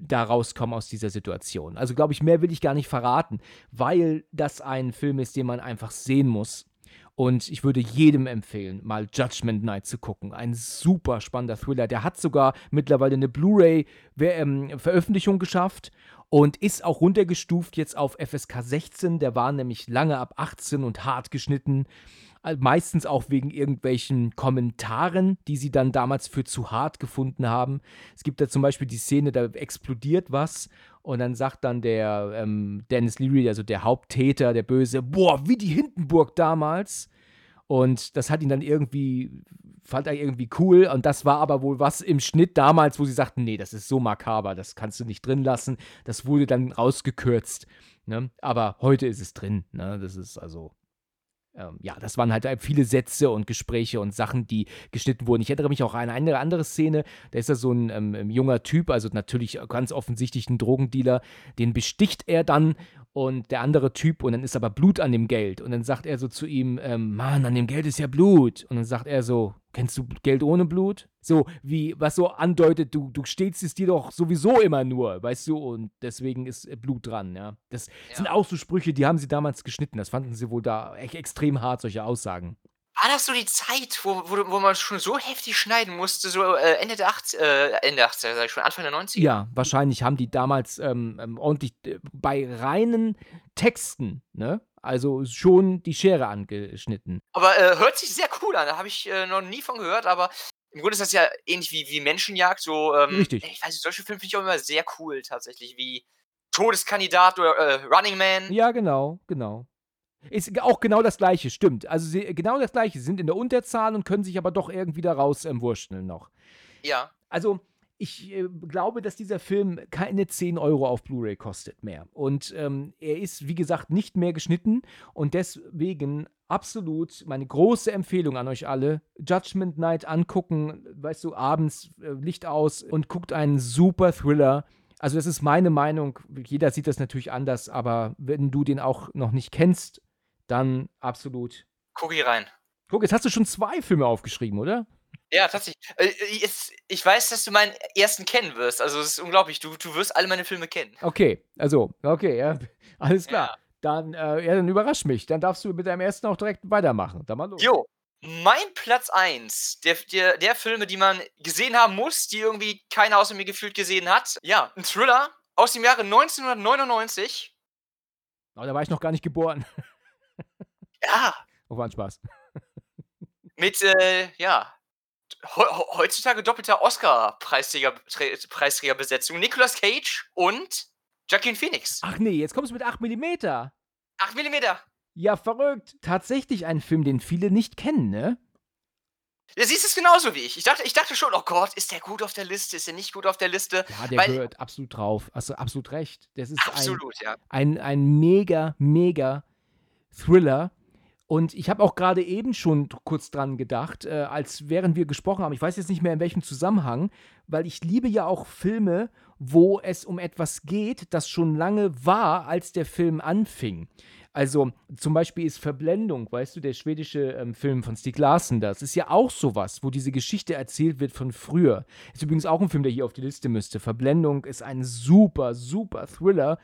Speaker 1: da rauskommen aus dieser Situation. Also glaube ich, mehr will ich gar nicht verraten, weil das ein Film ist, den man einfach sehen muss. Und ich würde jedem empfehlen, mal Judgment Night zu gucken. Ein super spannender Thriller. Der hat sogar mittlerweile eine Blu-ray-Veröffentlichung ähm, geschafft und ist auch runtergestuft jetzt auf FSK 16. Der war nämlich lange ab 18 und hart geschnitten. Äh, meistens auch wegen irgendwelchen Kommentaren, die sie dann damals für zu hart gefunden haben. Es gibt da zum Beispiel die Szene, da explodiert was und dann sagt dann der ähm, Dennis Leary, also der Haupttäter, der Böse, boah, wie die Hindenburg damals. Und das hat ihn dann irgendwie, fand er irgendwie cool. Und das war aber wohl was im Schnitt damals, wo sie sagten, nee, das ist so makaber, das kannst du nicht drin lassen. Das wurde dann rausgekürzt. Ne? Aber heute ist es drin. Ne? Das ist also ähm, ja, das waren halt viele Sätze und Gespräche und Sachen, die geschnitten wurden. Ich erinnere mich auch an eine andere Szene, da ist da so ein ähm, junger Typ, also natürlich ganz offensichtlich ein Drogendealer, den besticht er dann und der andere Typ und dann ist aber Blut an dem Geld und dann sagt er so zu ihm, ähm, Mann, an dem Geld ist ja Blut und dann sagt er so, kennst du Geld ohne Blut? So, wie, was so andeutet, du, du stehlst es dir doch sowieso immer nur, weißt du, und deswegen ist Blut dran, ja. Das ja. sind auch so Sprüche, die haben sie damals geschnitten, das fanden sie wohl da echt extrem hart, solche Aussagen.
Speaker 2: War das so die Zeit, wo, wo, wo man schon so heftig schneiden musste, so äh, Ende der 80er, äh, Ende 80er, sag ich schon, Anfang der 90er?
Speaker 1: Ja, wahrscheinlich haben die damals ähm, ähm, ordentlich äh, bei reinen Texten, ne? Also schon die Schere angeschnitten.
Speaker 2: Aber äh, hört sich sehr cool an, da habe ich noch nie von gehört, aber im Grunde ist das ja ähnlich wie, wie Menschenjagd, so, ähm,
Speaker 1: Richtig.
Speaker 2: Ich weiß nicht, solche Filme finde ich auch immer sehr cool, tatsächlich, wie Todeskandidat oder Running Man.
Speaker 1: Ja, genau, genau. Ist auch genau das Gleiche, stimmt. Also sie, genau das Gleiche. Sie sind in der Unterzahl und können sich aber doch irgendwie da raus ähm, noch.
Speaker 2: Ja.
Speaker 1: Also ich äh, glaube, dass dieser Film keine 10 Euro auf Blu-ray kostet mehr. Und ähm, er ist, wie gesagt, nicht mehr geschnitten. Und deswegen absolut meine große Empfehlung an euch alle. Judgment Night angucken, weißt du, abends äh, Licht aus und guckt einen super Thriller. Also das ist meine Meinung. Jeder sieht das natürlich anders, aber wenn du den auch noch nicht kennst, dann absolut.
Speaker 2: Guck hier rein.
Speaker 1: Guck, jetzt hast du schon zwei Filme aufgeschrieben, oder?
Speaker 2: Ja, tatsächlich. Äh, jetzt, ich weiß, dass du meinen ersten kennen wirst. Also, es ist unglaublich. Du, du wirst alle meine Filme kennen.
Speaker 1: Okay, also, okay, ja. [laughs] Alles klar. Ja. Dann, äh, ja, dann überrasch mich. Dann darfst du mit deinem ersten auch direkt weitermachen. Dann mal los.
Speaker 2: Jo, mein Platz 1 der, der, der Filme, die man gesehen haben muss, die irgendwie keiner außer mir gefühlt gesehen hat. Ja, ein Thriller aus dem Jahre 1999.
Speaker 1: Aber da war ich noch gar nicht geboren. [laughs]
Speaker 2: Ja.
Speaker 1: Oh, war ein Spaß.
Speaker 2: Mit, äh, ja, heutzutage doppelter Oscar-Preisträgerbesetzung. Nicolas Cage und Joaquin Phoenix.
Speaker 1: Ach nee, jetzt kommst du mit 8 mm.
Speaker 2: 8 mm.
Speaker 1: Ja, verrückt. Tatsächlich ein Film, den viele nicht kennen, ne?
Speaker 2: Du siehst es genauso wie ich. Ich dachte, ich dachte schon, oh Gott, ist der gut auf der Liste? Ist der nicht gut auf der Liste?
Speaker 1: Ja, der Weil, gehört absolut drauf. Hast du absolut recht. Das ist
Speaker 2: absolut,
Speaker 1: ein,
Speaker 2: ja.
Speaker 1: ein, ein mega, mega Thriller Und ich habe auch gerade eben schon kurz dran gedacht, äh, als während wir gesprochen haben, ich weiß jetzt nicht mehr in welchem Zusammenhang, weil ich liebe ja auch Filme, wo es um etwas geht, das schon lange war, als der Film anfing. Also zum Beispiel ist Verblendung, weißt du, der schwedische ähm, Film von Stieg Larsen, das ist ja auch sowas, wo diese Geschichte erzählt wird von früher. Ist übrigens auch ein Film, der hier auf die Liste müsste. Verblendung ist ein super, super Thriller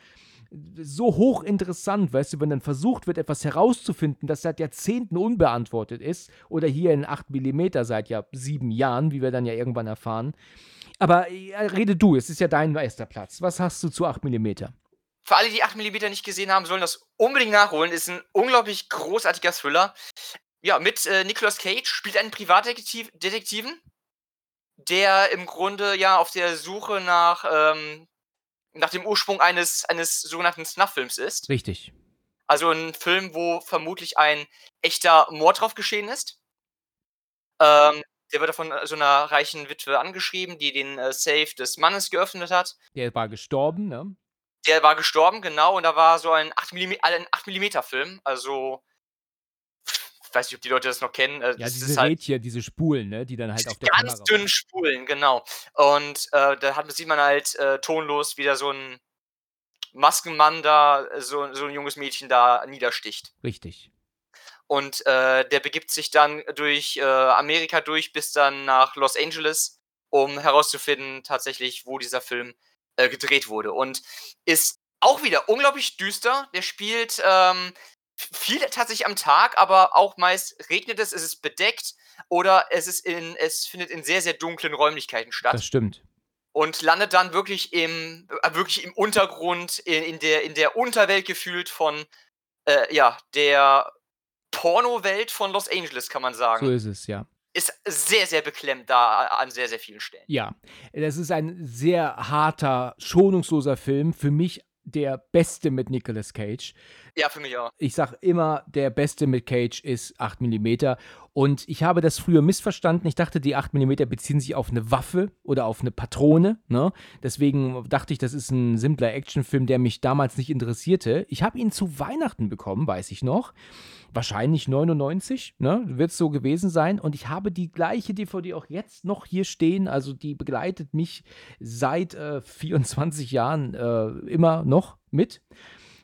Speaker 1: so hochinteressant, weißt du, wenn dann versucht wird, etwas herauszufinden, das seit Jahrzehnten unbeantwortet ist, oder hier in 8 mm seit ja sieben Jahren, wie wir dann ja irgendwann erfahren. Aber äh, rede du, es ist ja dein erster Platz. Was hast du zu 8 mm?
Speaker 2: Für alle, die 8 mm nicht gesehen haben, sollen das unbedingt nachholen. Ist ein unglaublich großartiger Thriller. Ja, mit äh, Nicolas Cage spielt einen Privatdetektiven, der im Grunde ja auf der Suche nach ähm, nach dem Ursprung eines, eines sogenannten Snuff-Films ist.
Speaker 1: Richtig.
Speaker 2: Also ein Film, wo vermutlich ein echter Mord drauf geschehen ist. Ähm, der wird von so einer reichen Witwe angeschrieben, die den äh, Safe des Mannes geöffnet hat.
Speaker 1: Der war gestorben, ne?
Speaker 2: Der war gestorben, genau, und da war so ein 8 mm, ein 8 mm Film, also weiß nicht, ob die Leute das noch kennen.
Speaker 1: Äh, ja, diese halt, Rädchen, diese Spulen, ne, die dann halt auf der
Speaker 2: Ganz Kamera dünnen Spulen, genau. Und äh, da hat, sieht man halt äh, tonlos wieder so ein Maskenmann da, so, so ein junges Mädchen da niedersticht.
Speaker 1: Richtig.
Speaker 2: Und äh, der begibt sich dann durch äh, Amerika durch bis dann nach Los Angeles, um herauszufinden tatsächlich, wo dieser Film äh, gedreht wurde. Und ist auch wieder unglaublich düster. Der spielt ähm, viel tatsächlich am Tag, aber auch meist regnet es, es ist bedeckt oder es ist in, es findet in sehr, sehr dunklen Räumlichkeiten statt.
Speaker 1: Das stimmt.
Speaker 2: Und landet dann wirklich im, äh, wirklich im Untergrund, in, in, der, in der Unterwelt gefühlt von, äh, ja, der Porno-Welt von Los Angeles, kann man sagen.
Speaker 1: So ist es, ja
Speaker 2: ist sehr, sehr beklemmt da an sehr, sehr vielen Stellen.
Speaker 1: Ja, das ist ein sehr harter, schonungsloser Film. Für mich der beste mit Nicolas Cage.
Speaker 2: Ja, für mich auch.
Speaker 1: Ich sag immer, der beste mit Cage ist 8 mm. Und ich habe das früher missverstanden. Ich dachte, die 8 mm beziehen sich auf eine Waffe oder auf eine Patrone. Ne? Deswegen dachte ich, das ist ein simpler Actionfilm, der mich damals nicht interessierte. Ich habe ihn zu Weihnachten bekommen, weiß ich noch. Wahrscheinlich 99, ne? Wird es so gewesen sein. Und ich habe die gleiche DVD auch jetzt noch hier stehen. Also die begleitet mich seit äh, 24 Jahren äh, immer noch mit.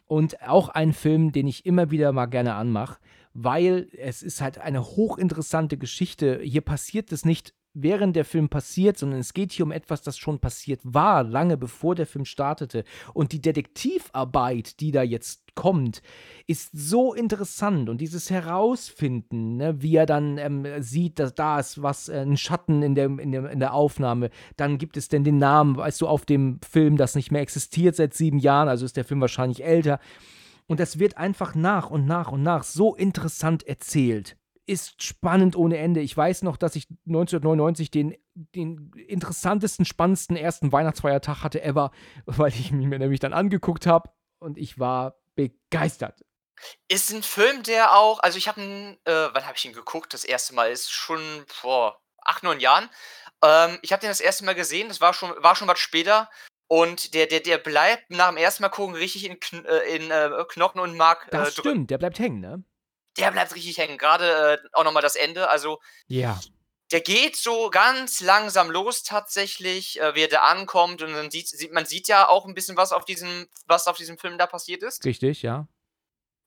Speaker 1: Und auch ein Film, den ich immer wieder mal gerne anmache weil es ist halt eine hochinteressante Geschichte. Hier passiert es nicht während der Film passiert, sondern es geht hier um etwas, das schon passiert war, lange bevor der Film startete. Und die Detektivarbeit, die da jetzt kommt, ist so interessant. Und dieses Herausfinden, ne, wie er dann ähm, sieht, dass da ist was, äh, ein Schatten in der, in, der, in der Aufnahme. Dann gibt es denn den Namen, weißt du, auf dem Film, das nicht mehr existiert seit sieben Jahren, also ist der Film wahrscheinlich älter. Und das wird einfach nach und nach und nach so interessant erzählt. Ist spannend ohne Ende. Ich weiß noch, dass ich 1999 den, den interessantesten, spannendsten ersten Weihnachtsfeiertag hatte ever, [laughs] weil ich mich mir nämlich dann angeguckt habe und ich war begeistert.
Speaker 2: Ist ein Film, der auch, also ich habe ihn, äh, wann habe ich ihn geguckt? Das erste Mal ist schon vor acht, neun Jahren. Ähm, ich habe den das erste Mal gesehen, das war schon, war schon was später und der, der, der bleibt nach dem ersten Mal gucken richtig in, äh, in äh, Knochen und Mark.
Speaker 1: Äh, das stimmt, der bleibt hängen, ne?
Speaker 2: Der bleibt richtig hängen. Gerade äh, auch nochmal das Ende. Also.
Speaker 1: Ja.
Speaker 2: Der geht so ganz langsam los tatsächlich, äh, wie er da ankommt und dann sieht, sieht man sieht ja auch ein bisschen was auf diesem was auf diesem Film da passiert ist.
Speaker 1: Richtig, ja.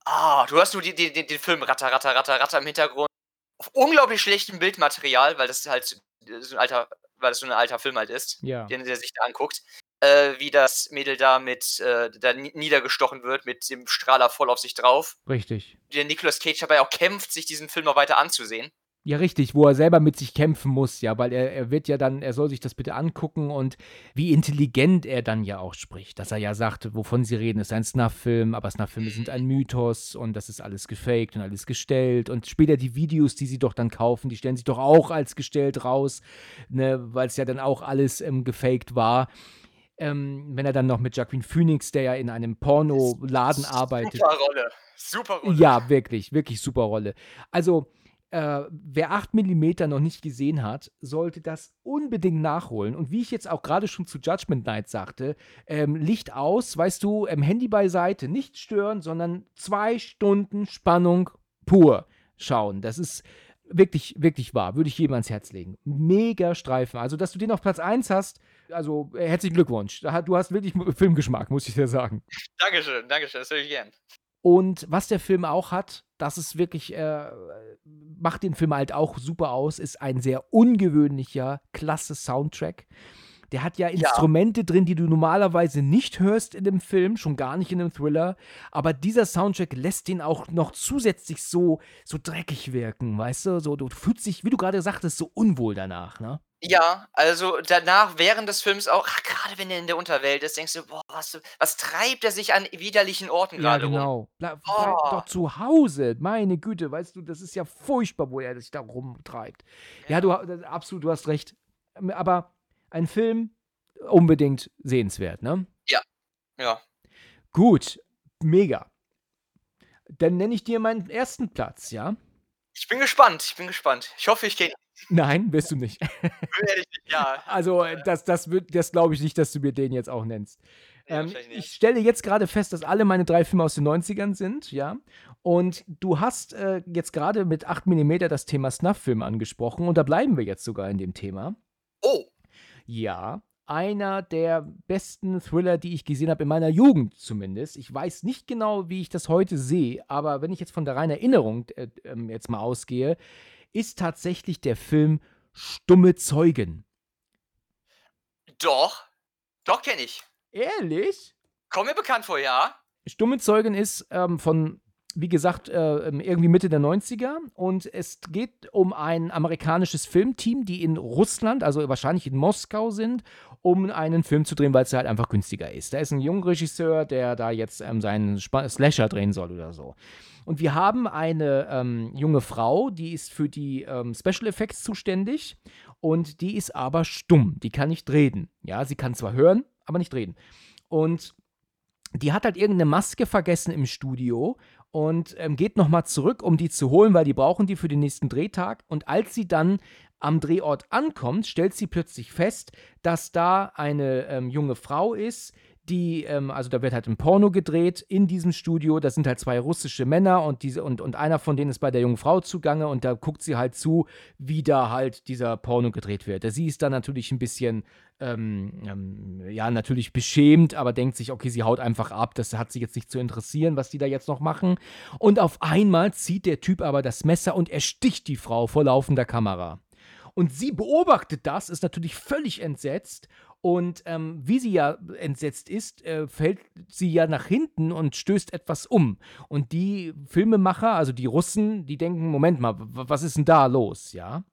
Speaker 2: Ah, du hast nur die, die, die, den Film Ratter, Ratter, Ratter, Ratter im Hintergrund. Auf unglaublich schlechtem Bildmaterial, weil das halt so ein alter, weil das so ein alter Film halt ist,
Speaker 1: ja.
Speaker 2: den der sich da anguckt äh, wie das Mädel da mit äh, da niedergestochen wird, mit dem Strahler voll auf sich drauf.
Speaker 1: Richtig.
Speaker 2: Der Nicolas Cage dabei auch kämpft, sich diesen Film noch weiter anzusehen.
Speaker 1: Ja, richtig, wo er selber mit sich kämpfen muss, ja, weil er, er wird ja dann, er soll sich das bitte angucken und wie intelligent er dann ja auch spricht, dass er ja sagt, wovon sie reden, ist ein Snuff-Film, aber Snuff-Filme sind ein Mythos und das ist alles gefaked und alles gestellt und später die Videos, die sie doch dann kaufen, die stellen sich doch auch als gestellt raus, ne, weil es ja dann auch alles ähm, gefaked war. Ähm, wenn er dann noch mit Jacqueline Phoenix, der ja in einem Pornoladen arbeitet.
Speaker 2: Super Rolle. Super Rolle.
Speaker 1: Ja, wirklich, wirklich super Rolle. Also, äh, wer 8 mm noch nicht gesehen hat, sollte das unbedingt nachholen. Und wie ich jetzt auch gerade schon zu Judgment Night sagte, ähm, Licht aus, weißt du, ähm, Handy beiseite, nicht stören, sondern zwei Stunden Spannung pur schauen. Das ist wirklich, wirklich wahr. Würde ich jedem ans Herz legen. Mega Streifen. Also, dass du den auf Platz 1 hast, also äh, herzlichen Glückwunsch. Du hast wirklich [laughs] Filmgeschmack, muss ich dir sagen.
Speaker 2: Dankeschön, Dankeschön, das höre ich gern.
Speaker 1: Und was der Film auch hat, das ist wirklich, äh, macht den Film halt auch super aus, ist ein sehr ungewöhnlicher, klasse Soundtrack. Der hat ja Instrumente ja. drin, die du normalerweise nicht hörst in dem Film, schon gar nicht in einem Thriller. Aber dieser Soundtrack lässt den auch noch zusätzlich so, so dreckig wirken, weißt du? So, du fühlst dich, wie du gerade sagtest, so unwohl danach, ne?
Speaker 2: Ja, also danach, während des Films auch, gerade wenn er in der Unterwelt ist, denkst du, boah, was, was treibt er sich an widerlichen Orten
Speaker 1: Ja,
Speaker 2: gerade rum?
Speaker 1: genau. Bleib, bleib
Speaker 2: Oh,
Speaker 1: doch zu Hause. Meine Güte, weißt du, das ist ja furchtbar, wo er sich da rumtreibt. Ja, du,
Speaker 2: ja.
Speaker 1: das- absolut, du hast recht. Aber ein Film unbedingt sehenswert, ne?
Speaker 2: Ja.
Speaker 1: Gut, mega. Dann nenne ich dir meinen ersten Platz, ja?
Speaker 2: Ich bin gespannt, ich bin gespannt. Ich hoffe, ich gehe
Speaker 1: Nein, wirst du nicht. [laughs]
Speaker 2: werde ich nicht, ja.
Speaker 1: Also, äh, das, das, wird- das glaube ich nicht, dass du mir den jetzt auch nennst.
Speaker 2: Nee,
Speaker 1: Ähm, ich stelle jetzt gerade fest, dass alle meine drei Filme aus den 90ern sind, ja. Und du hast äh, jetzt gerade mit 8 mm das Thema Snuff-Film angesprochen und da bleiben wir jetzt sogar in dem Thema.
Speaker 2: Oh,
Speaker 1: Ja, einer der besten Thriller, die ich gesehen habe, in meiner Jugend zumindest. Ich weiß nicht genau, wie ich das heute sehe, aber wenn ich jetzt von der reinen Erinnerung äh, ähm, jetzt mal ausgehe, ist tatsächlich der Film Stumme Zeugen.
Speaker 2: doch. Doch, kenne ich.
Speaker 1: Ehrlich?
Speaker 2: Kommt mir bekannt vor, ja.
Speaker 1: Stumme Zeugen ist ähm, von, wie gesagt, äh, ähm, irgendwie Mitte der 90er und es geht um ein amerikanisches Filmteam, die in Russland, also wahrscheinlich in Moskau sind, um einen Film zu drehen, weil es halt einfach günstiger ist. Da ist ein junger Regisseur, der da jetzt ähm, seinen Spa Slasher drehen soll oder so. Und wir haben eine ähm, junge Frau, die ist für die ähm, Special Effects zuständig und die ist aber stumm, die kann nicht reden. Ja, sie kann zwar hören, aber nicht reden. Und die hat halt irgendeine Maske vergessen im Studio und ähm, geht nochmal zurück, um die zu holen, weil die brauchen die für den nächsten Drehtag. Und als sie dann am Drehort ankommt, stellt sie plötzlich fest, dass da eine ähm, junge Frau ist, die, ähm, also da wird halt ein Porno gedreht in diesem Studio. Da sind halt zwei russische Männer und, diese, und, und einer von denen ist bei der jungen Frau zugange und da guckt sie halt zu, wie da halt dieser Porno gedreht wird. Sie ist dann natürlich ein bisschen ähm, ähm, ja, natürlich beschämt, aber denkt sich, okay, sie haut einfach ab, das hat sie jetzt nicht zu interessieren, was die da jetzt noch machen. Und auf einmal zieht der Typ aber das Messer und ersticht die Frau vor laufender Kamera. Und sie beobachtet das, ist natürlich völlig entsetzt. Und ähm, wie sie ja entsetzt ist, äh, fällt sie ja nach hinten und stößt etwas um. Und die Filmemacher, also die Russen, die denken, Moment mal, was ist denn da los, ja?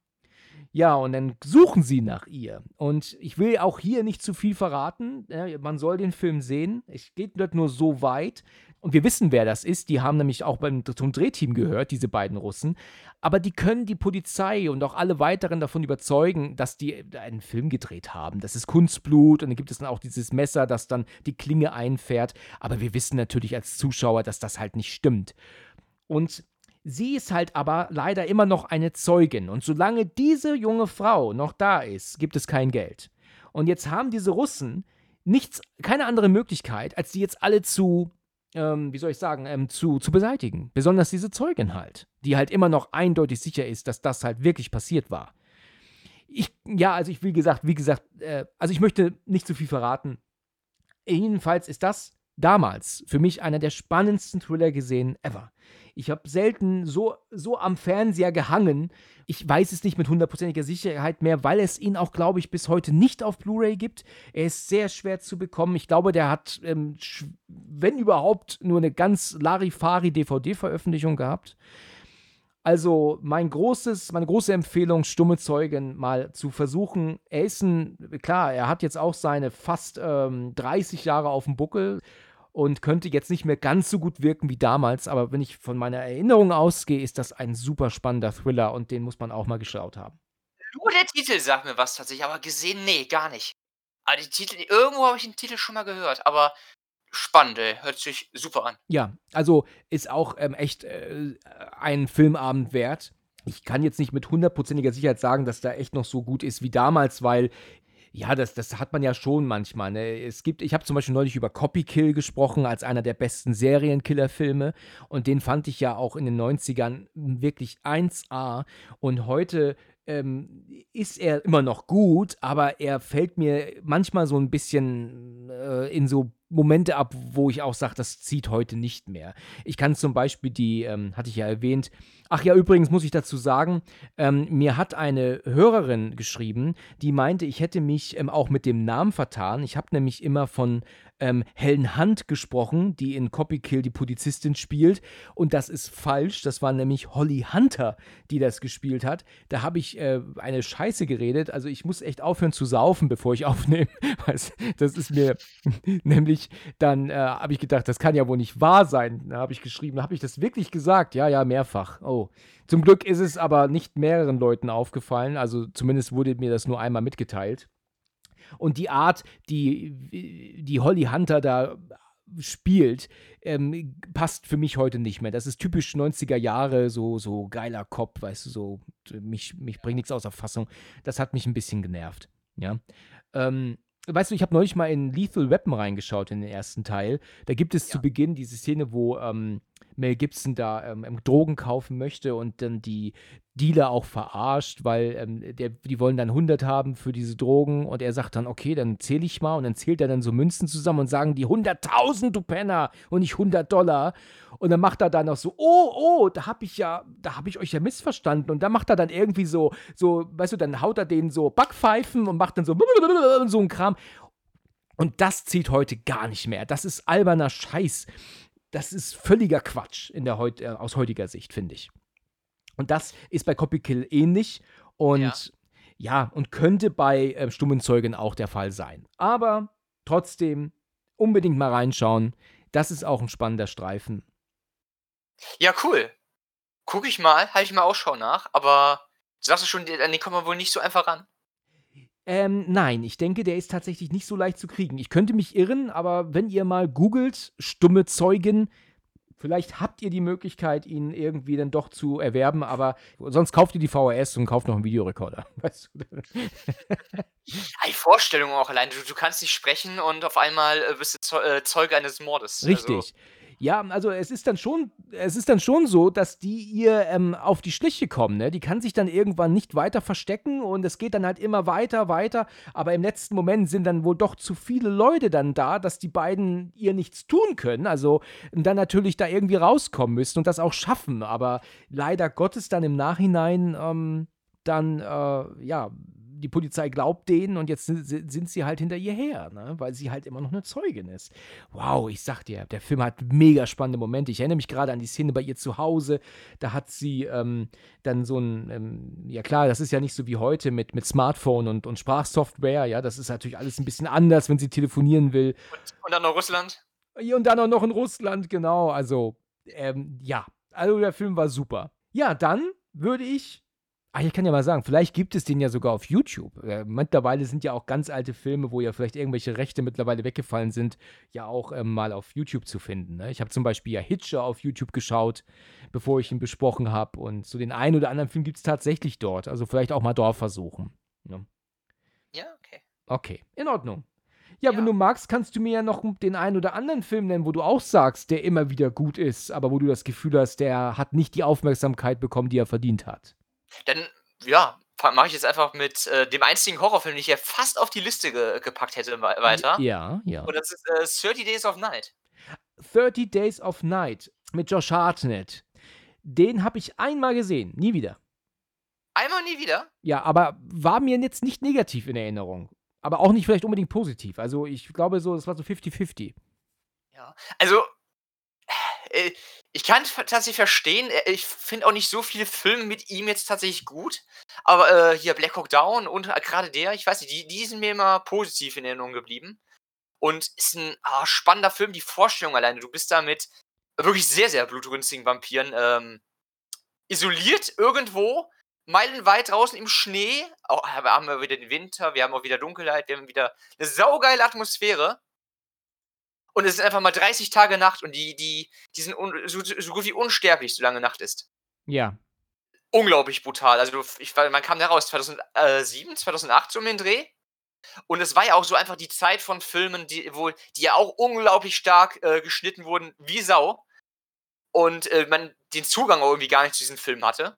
Speaker 1: Ja, und dann suchen sie nach ihr. Und ich will auch hier nicht zu viel verraten. Ja, man soll den Film sehen. Es geht dort nur so weit. Und wir wissen, wer das ist. Die haben nämlich auch beim, zum Drehteam gehört, diese beiden Russen. Aber die können die Polizei und auch alle weiteren davon überzeugen, dass die einen Film gedreht haben. Das ist Kunstblut und dann gibt es dann auch dieses Messer, das dann die Klinge einfährt. Aber wir wissen natürlich als Zuschauer, dass das halt nicht stimmt. Und sie ist halt aber leider immer noch eine Zeugin. Und solange diese junge Frau noch da ist, gibt es kein Geld. Und jetzt haben diese Russen nichts, keine andere Möglichkeit, als die jetzt alle zu, ähm, wie soll ich sagen, ähm, zu, zu beseitigen. Besonders diese Zeugin halt, die halt immer noch eindeutig sicher ist, dass das halt wirklich passiert war. Ich, ja, also ich, wie gesagt, wie gesagt, äh, also ich möchte nicht zu viel verraten. Jedenfalls ist das damals für mich einer der spannendsten Thriller gesehen ever. Ich habe selten so, so am Fernseher gehangen. Ich weiß es nicht mit hundertprozentiger Sicherheit mehr, weil es ihn auch, glaube ich, bis heute nicht auf Blu-ray gibt. Er ist sehr schwer zu bekommen. Ich glaube, der hat, ähm, wenn überhaupt, nur eine ganz Larifari-DVD-Veröffentlichung gehabt. Also mein großes, meine große Empfehlung, stumme Zeugen mal zu versuchen. Er ist ein, klar, er hat jetzt auch seine fast ähm, 30 Jahre auf dem Buckel und könnte jetzt nicht mehr ganz so gut wirken wie damals, aber wenn ich von meiner Erinnerung ausgehe, ist das ein super spannender Thriller und den muss man auch mal geschaut haben.
Speaker 2: Nur der Titel sagt mir was tatsächlich, aber gesehen, nee, gar nicht. Aber die Titel, irgendwo habe ich den Titel schon mal gehört, aber spannend, ey. hört sich super an.
Speaker 1: Ja, also ist auch ähm, echt äh, ein Filmabend wert. Ich kann jetzt nicht mit hundertprozentiger Sicherheit sagen, dass der echt noch so gut ist wie damals, weil Ja, das, das hat man ja schon manchmal. Ne? Es gibt, ich habe zum Beispiel neulich über Copy Kill gesprochen, als einer der besten Serienkiller-Filme. Und den fand ich ja auch in den 90ern wirklich 1A. Und heute ähm, ist er immer noch gut, aber er fällt mir manchmal so ein bisschen äh, in so Momente ab, wo ich auch sage, das zieht heute nicht mehr. Ich kann zum Beispiel die, ähm, hatte ich ja erwähnt, ach ja, übrigens muss ich dazu sagen, ähm, mir hat eine Hörerin geschrieben, die meinte, ich hätte mich ähm, auch mit dem Namen vertan. Ich habe nämlich immer von ähm, Helen Hunt gesprochen, die in Copy Kill die Polizistin spielt. Und das ist falsch. Das war nämlich Holly Hunter, die das gespielt hat. Da habe ich äh, eine Scheiße geredet. Also ich muss echt aufhören zu saufen, bevor ich [laughs] aufnehme. Das ist mir [laughs] nämlich, dann äh, habe ich gedacht, das kann ja wohl nicht wahr sein. Da habe ich geschrieben, habe ich das wirklich gesagt? Ja, ja, mehrfach. Oh. Zum Glück ist es aber nicht mehreren Leuten aufgefallen. Also zumindest wurde mir das nur einmal mitgeteilt. Und die Art, die, die Holly Hunter da spielt, ähm, passt für mich heute nicht mehr. Das ist typisch 90er Jahre, so, so geiler Kopf, weißt du, so, mich, mich bringt nichts außer Fassung. Das hat mich ein bisschen genervt. Ja. Ähm, weißt du, ich habe neulich mal in Lethal Weapon reingeschaut in den ersten Teil. Da gibt es ja. zu Beginn diese Szene, wo ähm, Mel Gibson da ähm, Drogen kaufen möchte und dann die Dealer auch verarscht, weil ähm, der, die wollen dann 100 haben für diese Drogen und er sagt dann, okay, dann zähle ich mal und dann zählt er dann so Münzen zusammen und sagen die 100.000, du Penner und nicht 100 Dollar. Und dann macht er dann auch so, oh, oh, da habe ich ja, da habe ich euch ja missverstanden. Und dann macht er dann irgendwie so, so, weißt du, dann haut er denen so Backpfeifen und macht dann so [laughs] so ein Kram. Und das zieht heute gar nicht mehr. Das ist alberner Scheiß das ist völliger Quatsch in der heut, äh, aus heutiger Sicht, finde ich. Und das ist bei Copy Kill ähnlich und ja, ja und könnte bei äh, Stummen Zeugen auch der Fall sein. Aber trotzdem unbedingt mal reinschauen. Das ist auch ein spannender Streifen.
Speaker 2: Ja, cool. Guck ich mal, halte ich mal Ausschau nach, aber du sagst schon, an den kommt man wohl nicht so einfach ran.
Speaker 1: Ähm, nein, ich denke, der ist tatsächlich nicht so leicht zu kriegen. Ich könnte mich irren, aber wenn ihr mal googelt, stumme Zeugen, vielleicht habt ihr die Möglichkeit, ihn irgendwie dann doch zu erwerben, aber sonst kauft ihr die VHS und kauft noch einen Videorekorder. [laughs] Weißt du?
Speaker 2: die Vorstellung auch allein. Du, du, kannst nicht sprechen und auf einmal äh, bist du äh, Zeuge eines Mordes.
Speaker 1: Richtig. Also. Ja, also es ist dann schon, es ist dann schon so, dass die ihr ähm, auf die Schliche kommen. Ne? Die kann sich dann irgendwann nicht weiter verstecken und es geht dann halt immer weiter, weiter. Aber im letzten Moment sind dann wohl doch zu viele Leute dann da, dass die beiden ihr nichts tun können. Also dann natürlich da irgendwie rauskommen müssen und das auch schaffen. Aber leider Gottes dann im Nachhinein ähm, dann äh, ja die Polizei glaubt denen und jetzt sind, sind sie halt hinter ihr her, ne? weil sie halt immer noch eine Zeugin ist. Wow, ich sag dir, der Film hat mega spannende Momente. Ich erinnere mich gerade an die Szene bei ihr zu Hause. Da hat sie ähm, dann so ein, ähm, ja klar, das ist ja nicht so wie heute mit, mit Smartphone und, und Sprachsoftware, ja, das ist natürlich alles ein bisschen anders, wenn sie telefonieren will.
Speaker 2: Und, und dann noch Russland?
Speaker 1: Und dann auch noch in Russland, genau. Also, ähm, ja, also der Film war super. Ja, dann würde ich Ah, ich kann ja mal sagen, vielleicht gibt es den ja sogar auf YouTube. Äh, mittlerweile sind ja auch ganz alte Filme, wo ja vielleicht irgendwelche Rechte mittlerweile weggefallen sind, ja auch ähm, mal auf YouTube zu finden. Ne? Ich habe zum Beispiel ja Hitcher auf YouTube geschaut, bevor ich ihn besprochen habe. Und so den einen oder anderen Film gibt es tatsächlich dort. Also vielleicht auch mal dort versuchen. Ne?
Speaker 2: Ja, okay.
Speaker 1: Okay, in Ordnung. Ja, ja, wenn du magst, kannst du mir ja noch den einen oder anderen Film nennen, wo du auch sagst, der immer wieder gut ist, aber wo du das Gefühl hast, der hat nicht die Aufmerksamkeit bekommen, die er verdient hat.
Speaker 2: Dann, ja, mache ich jetzt einfach mit äh, dem einzigen Horrorfilm, den ich ja fast auf die Liste ge gepackt hätte, weiter.
Speaker 1: Ja, ja.
Speaker 2: Und das ist äh, 30 Days of Night.
Speaker 1: 30 Days of Night mit Josh Hartnett. Den habe ich einmal gesehen, nie wieder.
Speaker 2: Einmal nie wieder?
Speaker 1: Ja, aber war mir jetzt nicht negativ in Erinnerung. Aber auch nicht vielleicht unbedingt positiv. Also ich glaube so, das war so 50-50.
Speaker 2: Ja, also äh, ich kann tatsächlich verstehen, äh, ich finde auch nicht so viele Filme mit ihm jetzt tatsächlich gut. Aber äh, hier Black Hawk Down und äh, gerade der, ich weiß nicht, die, die sind mir immer positiv in Erinnerung geblieben. Und ist ein ah, spannender Film, die Vorstellung alleine. Du bist da mit wirklich sehr, sehr blutrünstigen Vampiren ähm, isoliert irgendwo, meilenweit draußen im Schnee. Auch, wir haben wieder den Winter, wir haben auch wieder Dunkelheit, wir haben wieder eine saugeile Atmosphäre. Und es ist einfach mal 30 Tage Nacht und die, die, die sind un, so, so gut wie unsterblich, solange Nacht ist.
Speaker 1: Ja.
Speaker 2: Unglaublich brutal. Also, ich, man kam da raus 2007, 2008 so um den Dreh. Und es war ja auch so einfach die Zeit von Filmen, die, wo, die ja auch unglaublich stark äh, geschnitten wurden, wie Sau. Und äh, man den Zugang auch irgendwie gar nicht zu diesem Film hatte.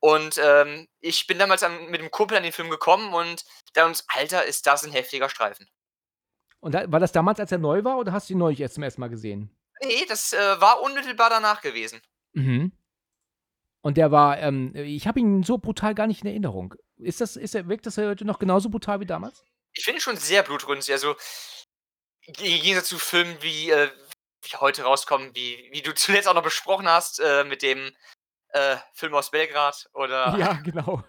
Speaker 2: Und ähm, ich bin damals an, mit dem Kumpel an den Film gekommen und da uns, Alter, ist das ein heftiger Streifen.
Speaker 1: Und da, war das damals, als er neu war, oder hast du ihn neulich erst zum ersten Mal gesehen?
Speaker 2: Nee, das äh, war unmittelbar danach gewesen.
Speaker 1: Mhm. Und der war, ähm, ich habe ihn so brutal gar nicht in Erinnerung. Ist das, ist er, wirkt das heute noch genauso brutal wie damals?
Speaker 2: Ich finde schon sehr blutrünstig. Also, im Gegensatz zu Filmen, wie, äh, wie heute rauskommen, wie, wie du [laughs] zuletzt auch noch besprochen hast, äh, mit dem äh, Film aus Belgrad oder.
Speaker 1: Ja, genau.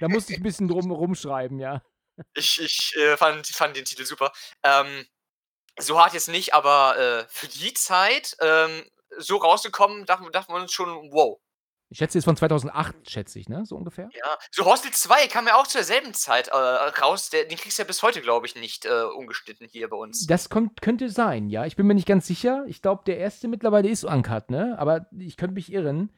Speaker 1: da musste ich ein bisschen drum rumschreiben, ja.
Speaker 2: Ich, ich äh, fand, fand den Titel super. Ähm, so hart jetzt nicht, aber äh, für die Zeit ähm, so rausgekommen, dachten, dachten wir uns schon, wow.
Speaker 1: Ich schätze, ist von 2008, schätze ich, ne? So ungefähr.
Speaker 2: Ja, so Hostel 2 kam ja auch zur selben Zeit äh, raus. Der, den kriegst du ja bis heute, glaube ich, nicht äh, ungeschnitten hier bei uns.
Speaker 1: Das könnte sein, ja. Ich bin mir nicht ganz sicher. Ich glaube, der erste mittlerweile ist uncut, ne? Aber ich könnte mich irren.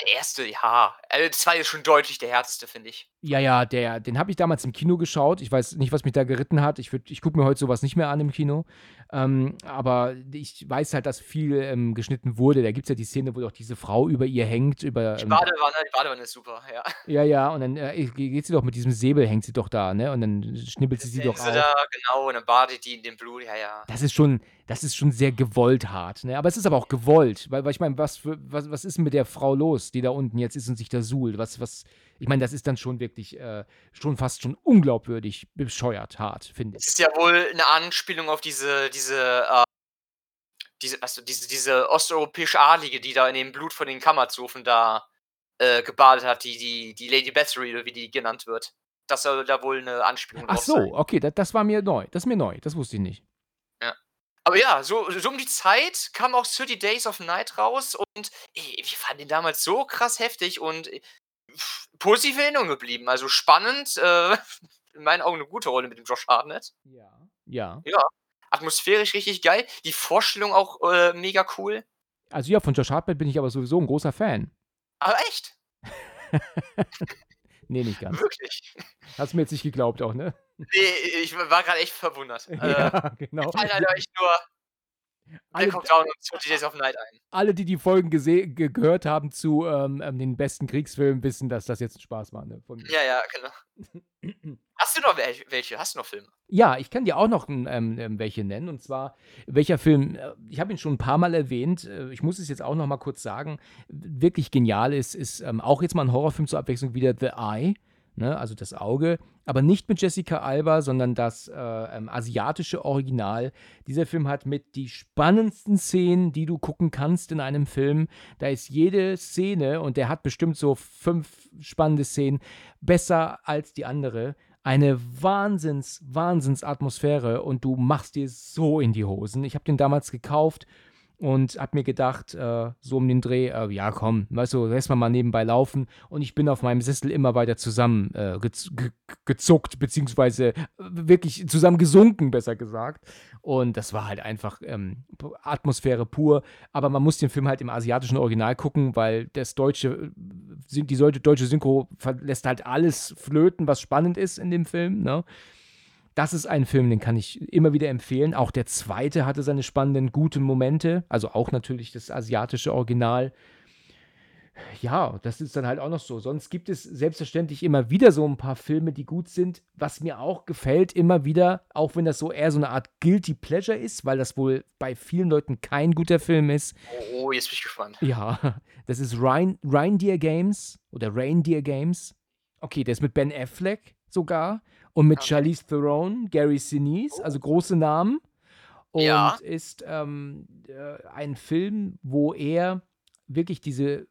Speaker 2: Der erste, ja. Also zweite ist schon deutlich der härteste, finde ich.
Speaker 1: Ja, ja, der, den habe ich damals im Kino geschaut. Ich weiß nicht, was mich da geritten hat. Ich, ich gucke mir heute sowas nicht mehr an im Kino. Ähm, aber ich weiß halt, dass viel ähm, geschnitten wurde. Da gibt es ja die Szene, wo doch diese Frau über ihr hängt. Über,
Speaker 2: die
Speaker 1: ähm,
Speaker 2: Badewanne, die Badewanne ist super, ja.
Speaker 1: Ja, ja, und dann äh, geht sie doch mit diesem Säbel, hängt sie doch da, ne? Und dann schnippelt sie sie doch auf.
Speaker 2: Da, genau, und dann badet die in dem Blut, ja, ja.
Speaker 1: Das ist schon, das ist schon sehr gewollt hart, ne? Aber es ist aber auch gewollt, weil, weil ich meine, was, was, was ist mit der Frau los, die da unten jetzt ist und sich da suhlt? Was, was, ich meine, das ist dann schon wirklich, äh, schon fast schon unglaubwürdig bescheuert hart, finde ich.
Speaker 2: Es ist ja wohl eine Anspielung auf diese, diese, äh, diese, also diese, diese osteuropäische Adlige, die da in dem Blut von den Kammerzofen da äh, gebadet hat, die, die, die Lady Bathory, oder wie die genannt wird. Das soll da wohl eine Anspielung
Speaker 1: Ach so, sein. okay, das, das war mir neu. Das ist mir neu, das wusste ich nicht.
Speaker 2: Ja. Aber ja, so, so um die Zeit kam auch 30 Days of Night raus und ey, wir fanden den damals so krass heftig und positiv in Erinnerung geblieben. Also spannend, äh, [laughs] in meinen Augen eine gute Rolle mit dem Josh Hartnett.
Speaker 1: Ja. Ja.
Speaker 2: Ja. Atmosphärisch richtig geil. Die Vorstellung auch äh, mega cool.
Speaker 1: Also ja, von Josh Hartnett bin ich aber sowieso ein großer Fan.
Speaker 2: Aber echt? [laughs]
Speaker 1: nee, nicht ganz.
Speaker 2: Wirklich?
Speaker 1: Hast du mir jetzt nicht geglaubt auch, ne?
Speaker 2: Nee, ich war gerade echt verwundert. [laughs]
Speaker 1: ja, äh, genau.
Speaker 2: Ich fallen halt echt nur alle, kommt down und 20 Days of Night ein.
Speaker 1: Alle, die die Folgen ge gehört haben zu ähm, ähm, den besten Kriegsfilmen, wissen, dass das jetzt ein Spaß war. Ne,
Speaker 2: ja, ja, genau. [clears throat] Hast du noch welche? Hast du noch Filme?
Speaker 1: Ja, ich kann dir auch noch ähm, ähm, welche nennen. Und zwar, welcher Film, äh, ich habe ihn schon ein paar Mal erwähnt, äh, ich muss es jetzt auch noch mal kurz sagen, wirklich genial ist, ist ähm, auch jetzt mal ein Horrorfilm zur Abwechslung wieder The Eye ne, also das Auge, aber nicht mit Jessica Alba, sondern das äh, ähm, asiatische Original. Dieser Film hat mit die spannendsten Szenen, die du gucken kannst in einem Film. Da ist jede Szene, und der hat bestimmt so fünf spannende Szenen, besser als die andere. Eine Wahnsinns, Wahnsinns Atmosphäre und du machst dir so in die Hosen. Ich habe den damals gekauft und habe mir gedacht, äh, so um den Dreh, äh, ja komm, weißt du, lässt man mal nebenbei laufen und ich bin auf meinem Sessel immer weiter zusammen äh, ge gezuckt, beziehungsweise äh, wirklich zusammen gesunken, besser gesagt. Und das war halt einfach ähm, Atmosphäre pur, aber man muss den Film halt im asiatischen Original gucken, weil das deutsche, die deutsche Synchro lässt halt alles flöten, was spannend ist in dem Film, ne? Das ist ein Film, den kann ich immer wieder empfehlen. Auch der zweite hatte seine spannenden, guten Momente. Also auch natürlich das asiatische Original. Ja, das ist dann halt auch noch so. Sonst gibt es selbstverständlich immer wieder so ein paar Filme, die gut sind. Was mir auch gefällt, immer wieder, auch wenn das so eher so eine Art Guilty Pleasure ist, weil das wohl bei vielen Leuten kein guter Film ist.
Speaker 2: Oh, oh jetzt bin ich gespannt.
Speaker 1: Ja, das ist Rein, Reindeer Games oder Reindeer Games. Okay, der ist mit Ben Affleck sogar und mit. Charlize Theron, Gary Sinise, also große Namen. Und ja. ist ähm, äh, ein Film, wo er wirklich diese,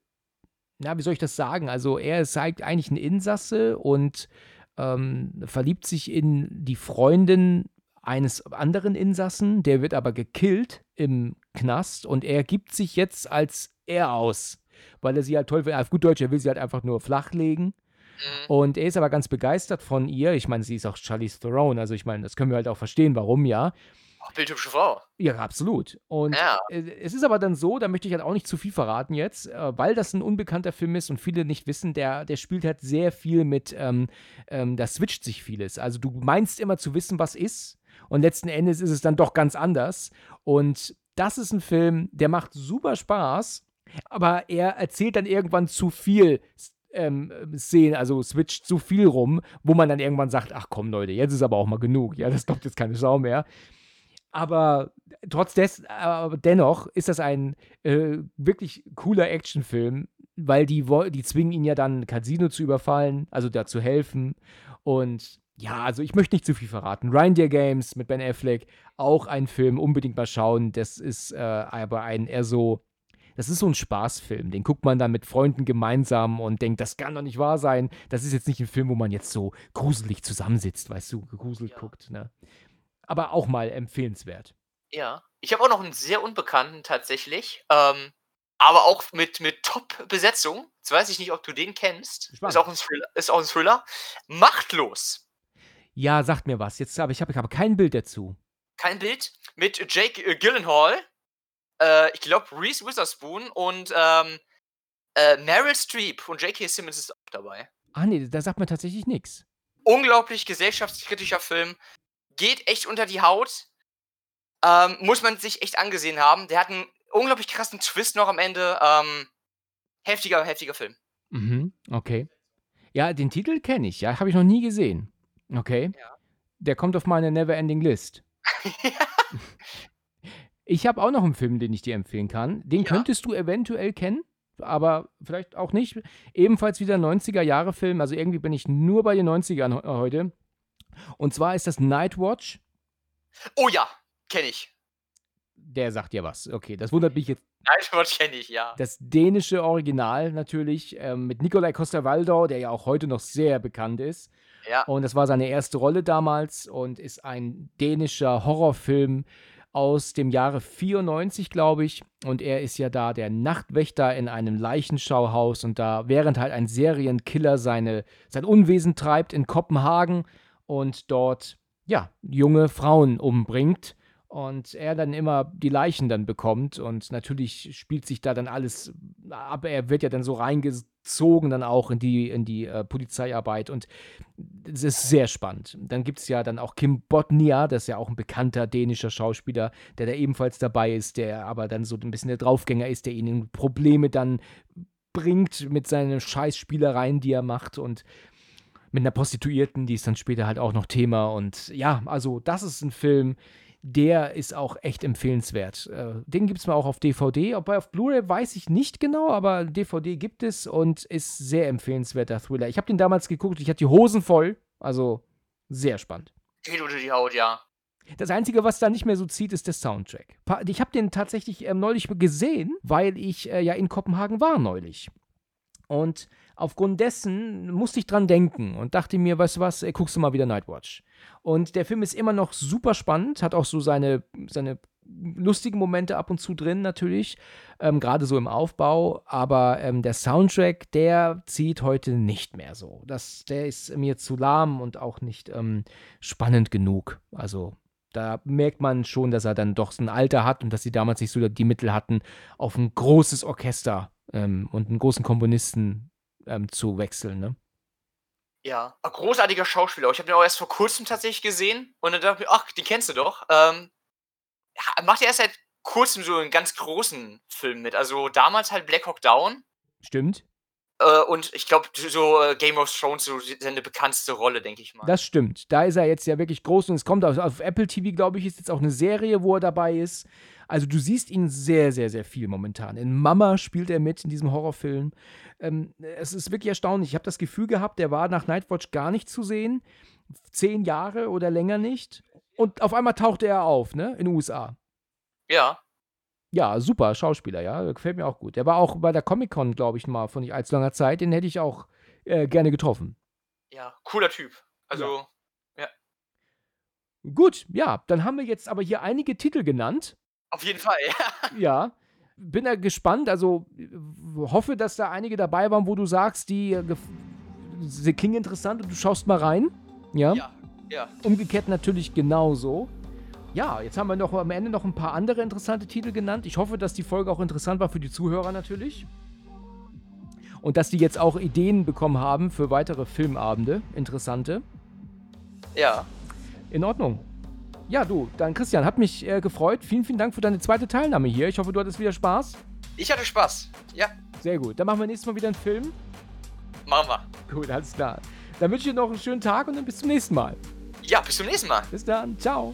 Speaker 1: na, wie soll ich das sagen? Also er zeigt eigentlich einen Insasse und ähm, verliebt sich in die Freundin eines anderen Insassen, der wird aber gekillt im Knast und er gibt sich jetzt als er aus, weil er sie halt toll will. Auf gut Deutsch, er will sie halt einfach nur flachlegen. Und er ist aber ganz begeistert von ihr. Ich meine, sie ist auch Charlize Theron, also ich meine, das können wir halt auch verstehen, warum ja.
Speaker 2: Ach, bildhübsche Frau.
Speaker 1: Ja, absolut. Und
Speaker 2: Ja.
Speaker 1: es ist aber dann so, da möchte ich halt auch nicht zu viel verraten jetzt, äh, weil das ein unbekannter Film ist und viele nicht wissen, der, der spielt halt sehr viel mit, ähm, ähm, da switcht sich vieles. Also du meinst immer zu wissen, was ist und letzten Endes ist es dann doch ganz anders. Und das ist ein Film, der macht super Spaß, aber er erzählt dann irgendwann zu viel ähm, Szenen, also switcht zu viel rum, wo man dann irgendwann sagt, ach komm Leute, jetzt ist aber auch mal genug. Ja, das glaubt jetzt keine Sau mehr. Aber trotz des, aber dennoch ist das ein äh, wirklich cooler Actionfilm, weil die, die zwingen ihn ja dann, Casino zu überfallen, also da zu helfen. Und ja, also ich möchte nicht zu viel verraten. Reindeer Games mit Ben Affleck, auch ein Film, unbedingt mal schauen. Das ist äh, aber ein eher so, das ist so ein Spaßfilm. Den guckt man dann mit Freunden gemeinsam und denkt, das kann doch nicht wahr sein. Das ist jetzt nicht ein Film, wo man jetzt so gruselig zusammensitzt, weißt du, gegruselt
Speaker 2: Ja.
Speaker 1: guckt. Ne? Aber auch mal empfehlenswert.
Speaker 2: Ja. Ich habe auch noch einen sehr unbekannten tatsächlich. Ähm, aber auch mit, mit Top-Besetzung. Jetzt weiß ich nicht, ob du den kennst.
Speaker 1: Spannend.
Speaker 2: Ist auch, ein Thriller, ist auch ein Thriller. Machtlos.
Speaker 1: Ja, sagt mir was. Jetzt aber ich habe ich hab kein Bild dazu.
Speaker 2: Kein Bild. Mit Jake äh, Gyllenhaal. Äh, ich glaube, Reese Witherspoon und ähm, äh, Meryl Streep und J.K. Simmons ist auch dabei.
Speaker 1: Ah, nee, da sagt mir tatsächlich nichts.
Speaker 2: unglaublich gesellschaftskritischer Film. Geht echt unter die Haut. Ähm, muss man sich echt angesehen haben. Der hat einen unglaublich krassen Twist noch am Ende. Ähm, heftiger, heftiger Film.
Speaker 1: Mhm, okay. Ja, den Titel kenne ich, ja, habe ich noch nie gesehen. Okay.
Speaker 2: Ja.
Speaker 1: Der kommt auf meine Neverending List. [laughs] [laughs] Ich habe auch noch einen Film, den ich dir empfehlen kann. Den
Speaker 2: Ja.
Speaker 1: könntest du eventuell kennen, aber vielleicht auch nicht. Ebenfalls wieder 90er-Jahre-Film. Also irgendwie bin ich nur bei den 90ern he- heute. Und zwar ist das Nightwatch.
Speaker 2: oh ja, kenne ich.
Speaker 1: Der sagt dir was. Okay, das wundert mich jetzt.
Speaker 2: Nightwatch kenne ich, ja.
Speaker 1: Das dänische Original natürlich ähm, mit Nikolai Coster-Waldau, der ja auch heute noch sehr bekannt ist.
Speaker 2: Ja.
Speaker 1: Und das war seine erste Rolle damals und ist ein dänischer Horrorfilm aus dem Jahre 94, glaube ich. Und er ist ja da der Nachtwächter in einem Leichenschauhaus und da, während halt ein Serienkiller seine, sein Unwesen treibt in Kopenhagen und dort, ja, junge Frauen umbringt und er dann immer die Leichen dann bekommt und natürlich spielt sich da dann alles ab. Er wird ja dann so reingezogen dann auch in die, in die äh, Polizeiarbeit und es ist sehr spannend. Dann gibt es ja dann auch Kim Bodnia, das ist ja auch ein bekannter dänischer Schauspieler, der da ebenfalls dabei ist, der aber dann so ein bisschen der Draufgänger ist, der ihnen Probleme dann bringt mit seinen Scheißspielereien, die er macht und mit einer Prostituierten, die ist dann später halt auch noch Thema. Und ja, also das ist ein Film, der ist auch echt empfehlenswert. Äh, den gibt es mal auch auf DVD. Ob auf Blu-ray weiß ich nicht genau, aber DVD gibt es und ist sehr empfehlenswerter Thriller. Ich habe den damals geguckt, ich hatte die Hosen voll. Also sehr spannend.
Speaker 2: Geht unter die Haut, ja.
Speaker 1: Das Einzige, was da nicht mehr so zieht, ist der Soundtrack. Ich habe den tatsächlich ähm, neulich gesehen, weil ich äh, ja in Kopenhagen war neulich. Und aufgrund dessen musste ich dran denken und dachte mir, weißt du was, guckst du mal wieder Nightwatch. Und der Film ist immer noch super spannend, hat auch so seine, seine lustigen Momente ab und zu drin natürlich, ähm, gerade so im Aufbau, aber ähm, der Soundtrack, der zieht heute nicht mehr so. Das, der ist mir zu lahm und auch nicht ähm, spannend genug. Also da merkt man schon, dass er dann doch so ein Alter hat und dass sie damals nicht so die Mittel hatten, auf ein großes Orchester ähm, und einen großen Komponisten ähm, zu wechseln. Ne?
Speaker 2: Ja. Ein großartiger Schauspieler. Ich habe den auch erst vor kurzem tatsächlich gesehen und dann dachte ich mir, ach, den kennst du doch. Ähm, macht er erst seit kurzem so einen ganz großen Film mit. Also damals halt Black Hawk Down.
Speaker 1: Stimmt?
Speaker 2: Äh, und ich glaube, so äh, Game of Thrones, so seine bekannteste Rolle, denke ich mal.
Speaker 1: Das stimmt. Da ist er jetzt ja wirklich groß und es kommt auf, auf Apple TV, glaube ich, ist jetzt auch eine Serie, wo er dabei ist. Also du siehst ihn sehr, sehr, sehr viel momentan. In Mama spielt er mit in diesem Horrorfilm. Ähm, es ist wirklich erstaunlich. Ich habe das Gefühl gehabt, der war nach Nightwatch gar nicht zu sehen. Zehn Jahre oder länger nicht. Und auf einmal tauchte er auf, ne? In den USA.
Speaker 2: ja.
Speaker 1: Ja, super Schauspieler, ja. Gefällt mir auch gut. Der war auch bei der Comic-Con, glaube ich, mal vor nicht allzu langer Zeit. Den hätte ich auch äh, gerne getroffen.
Speaker 2: Ja, cooler Typ. Also,
Speaker 1: Gut, ja, dann haben wir jetzt aber hier einige Titel genannt.
Speaker 2: auf jeden Fall.
Speaker 1: Ja, [laughs] bin da gespannt. Also äh, hoffe, dass da einige dabei waren, wo du sagst, die, äh, gef- sie klingen interessant und du schaust mal rein. Ja.
Speaker 2: ja, ja.
Speaker 1: Umgekehrt natürlich genauso. Ja, jetzt haben wir noch am Ende noch ein paar andere interessante Titel genannt. Ich hoffe, dass die Folge auch interessant war für die Zuhörer natürlich. Und dass die jetzt auch Ideen bekommen haben für weitere Filmabende. Interessante.
Speaker 2: Ja.
Speaker 1: In Ordnung. Ja, du, dann Christian, hat mich äh, gefreut. Vielen, vielen Dank für deine zweite Teilnahme hier. Ich hoffe, du hattest wieder Spaß.
Speaker 2: Ich hatte Spaß. Ja.
Speaker 1: Sehr gut. Dann machen wir nächstes Mal wieder einen Film.
Speaker 2: Machen wir.
Speaker 1: Gut, alles klar. Dann wünsche ich dir noch einen schönen Tag und dann bis zum nächsten Mal.
Speaker 2: Ja, bis zum nächsten Mal.
Speaker 1: Bis dann. Ciao.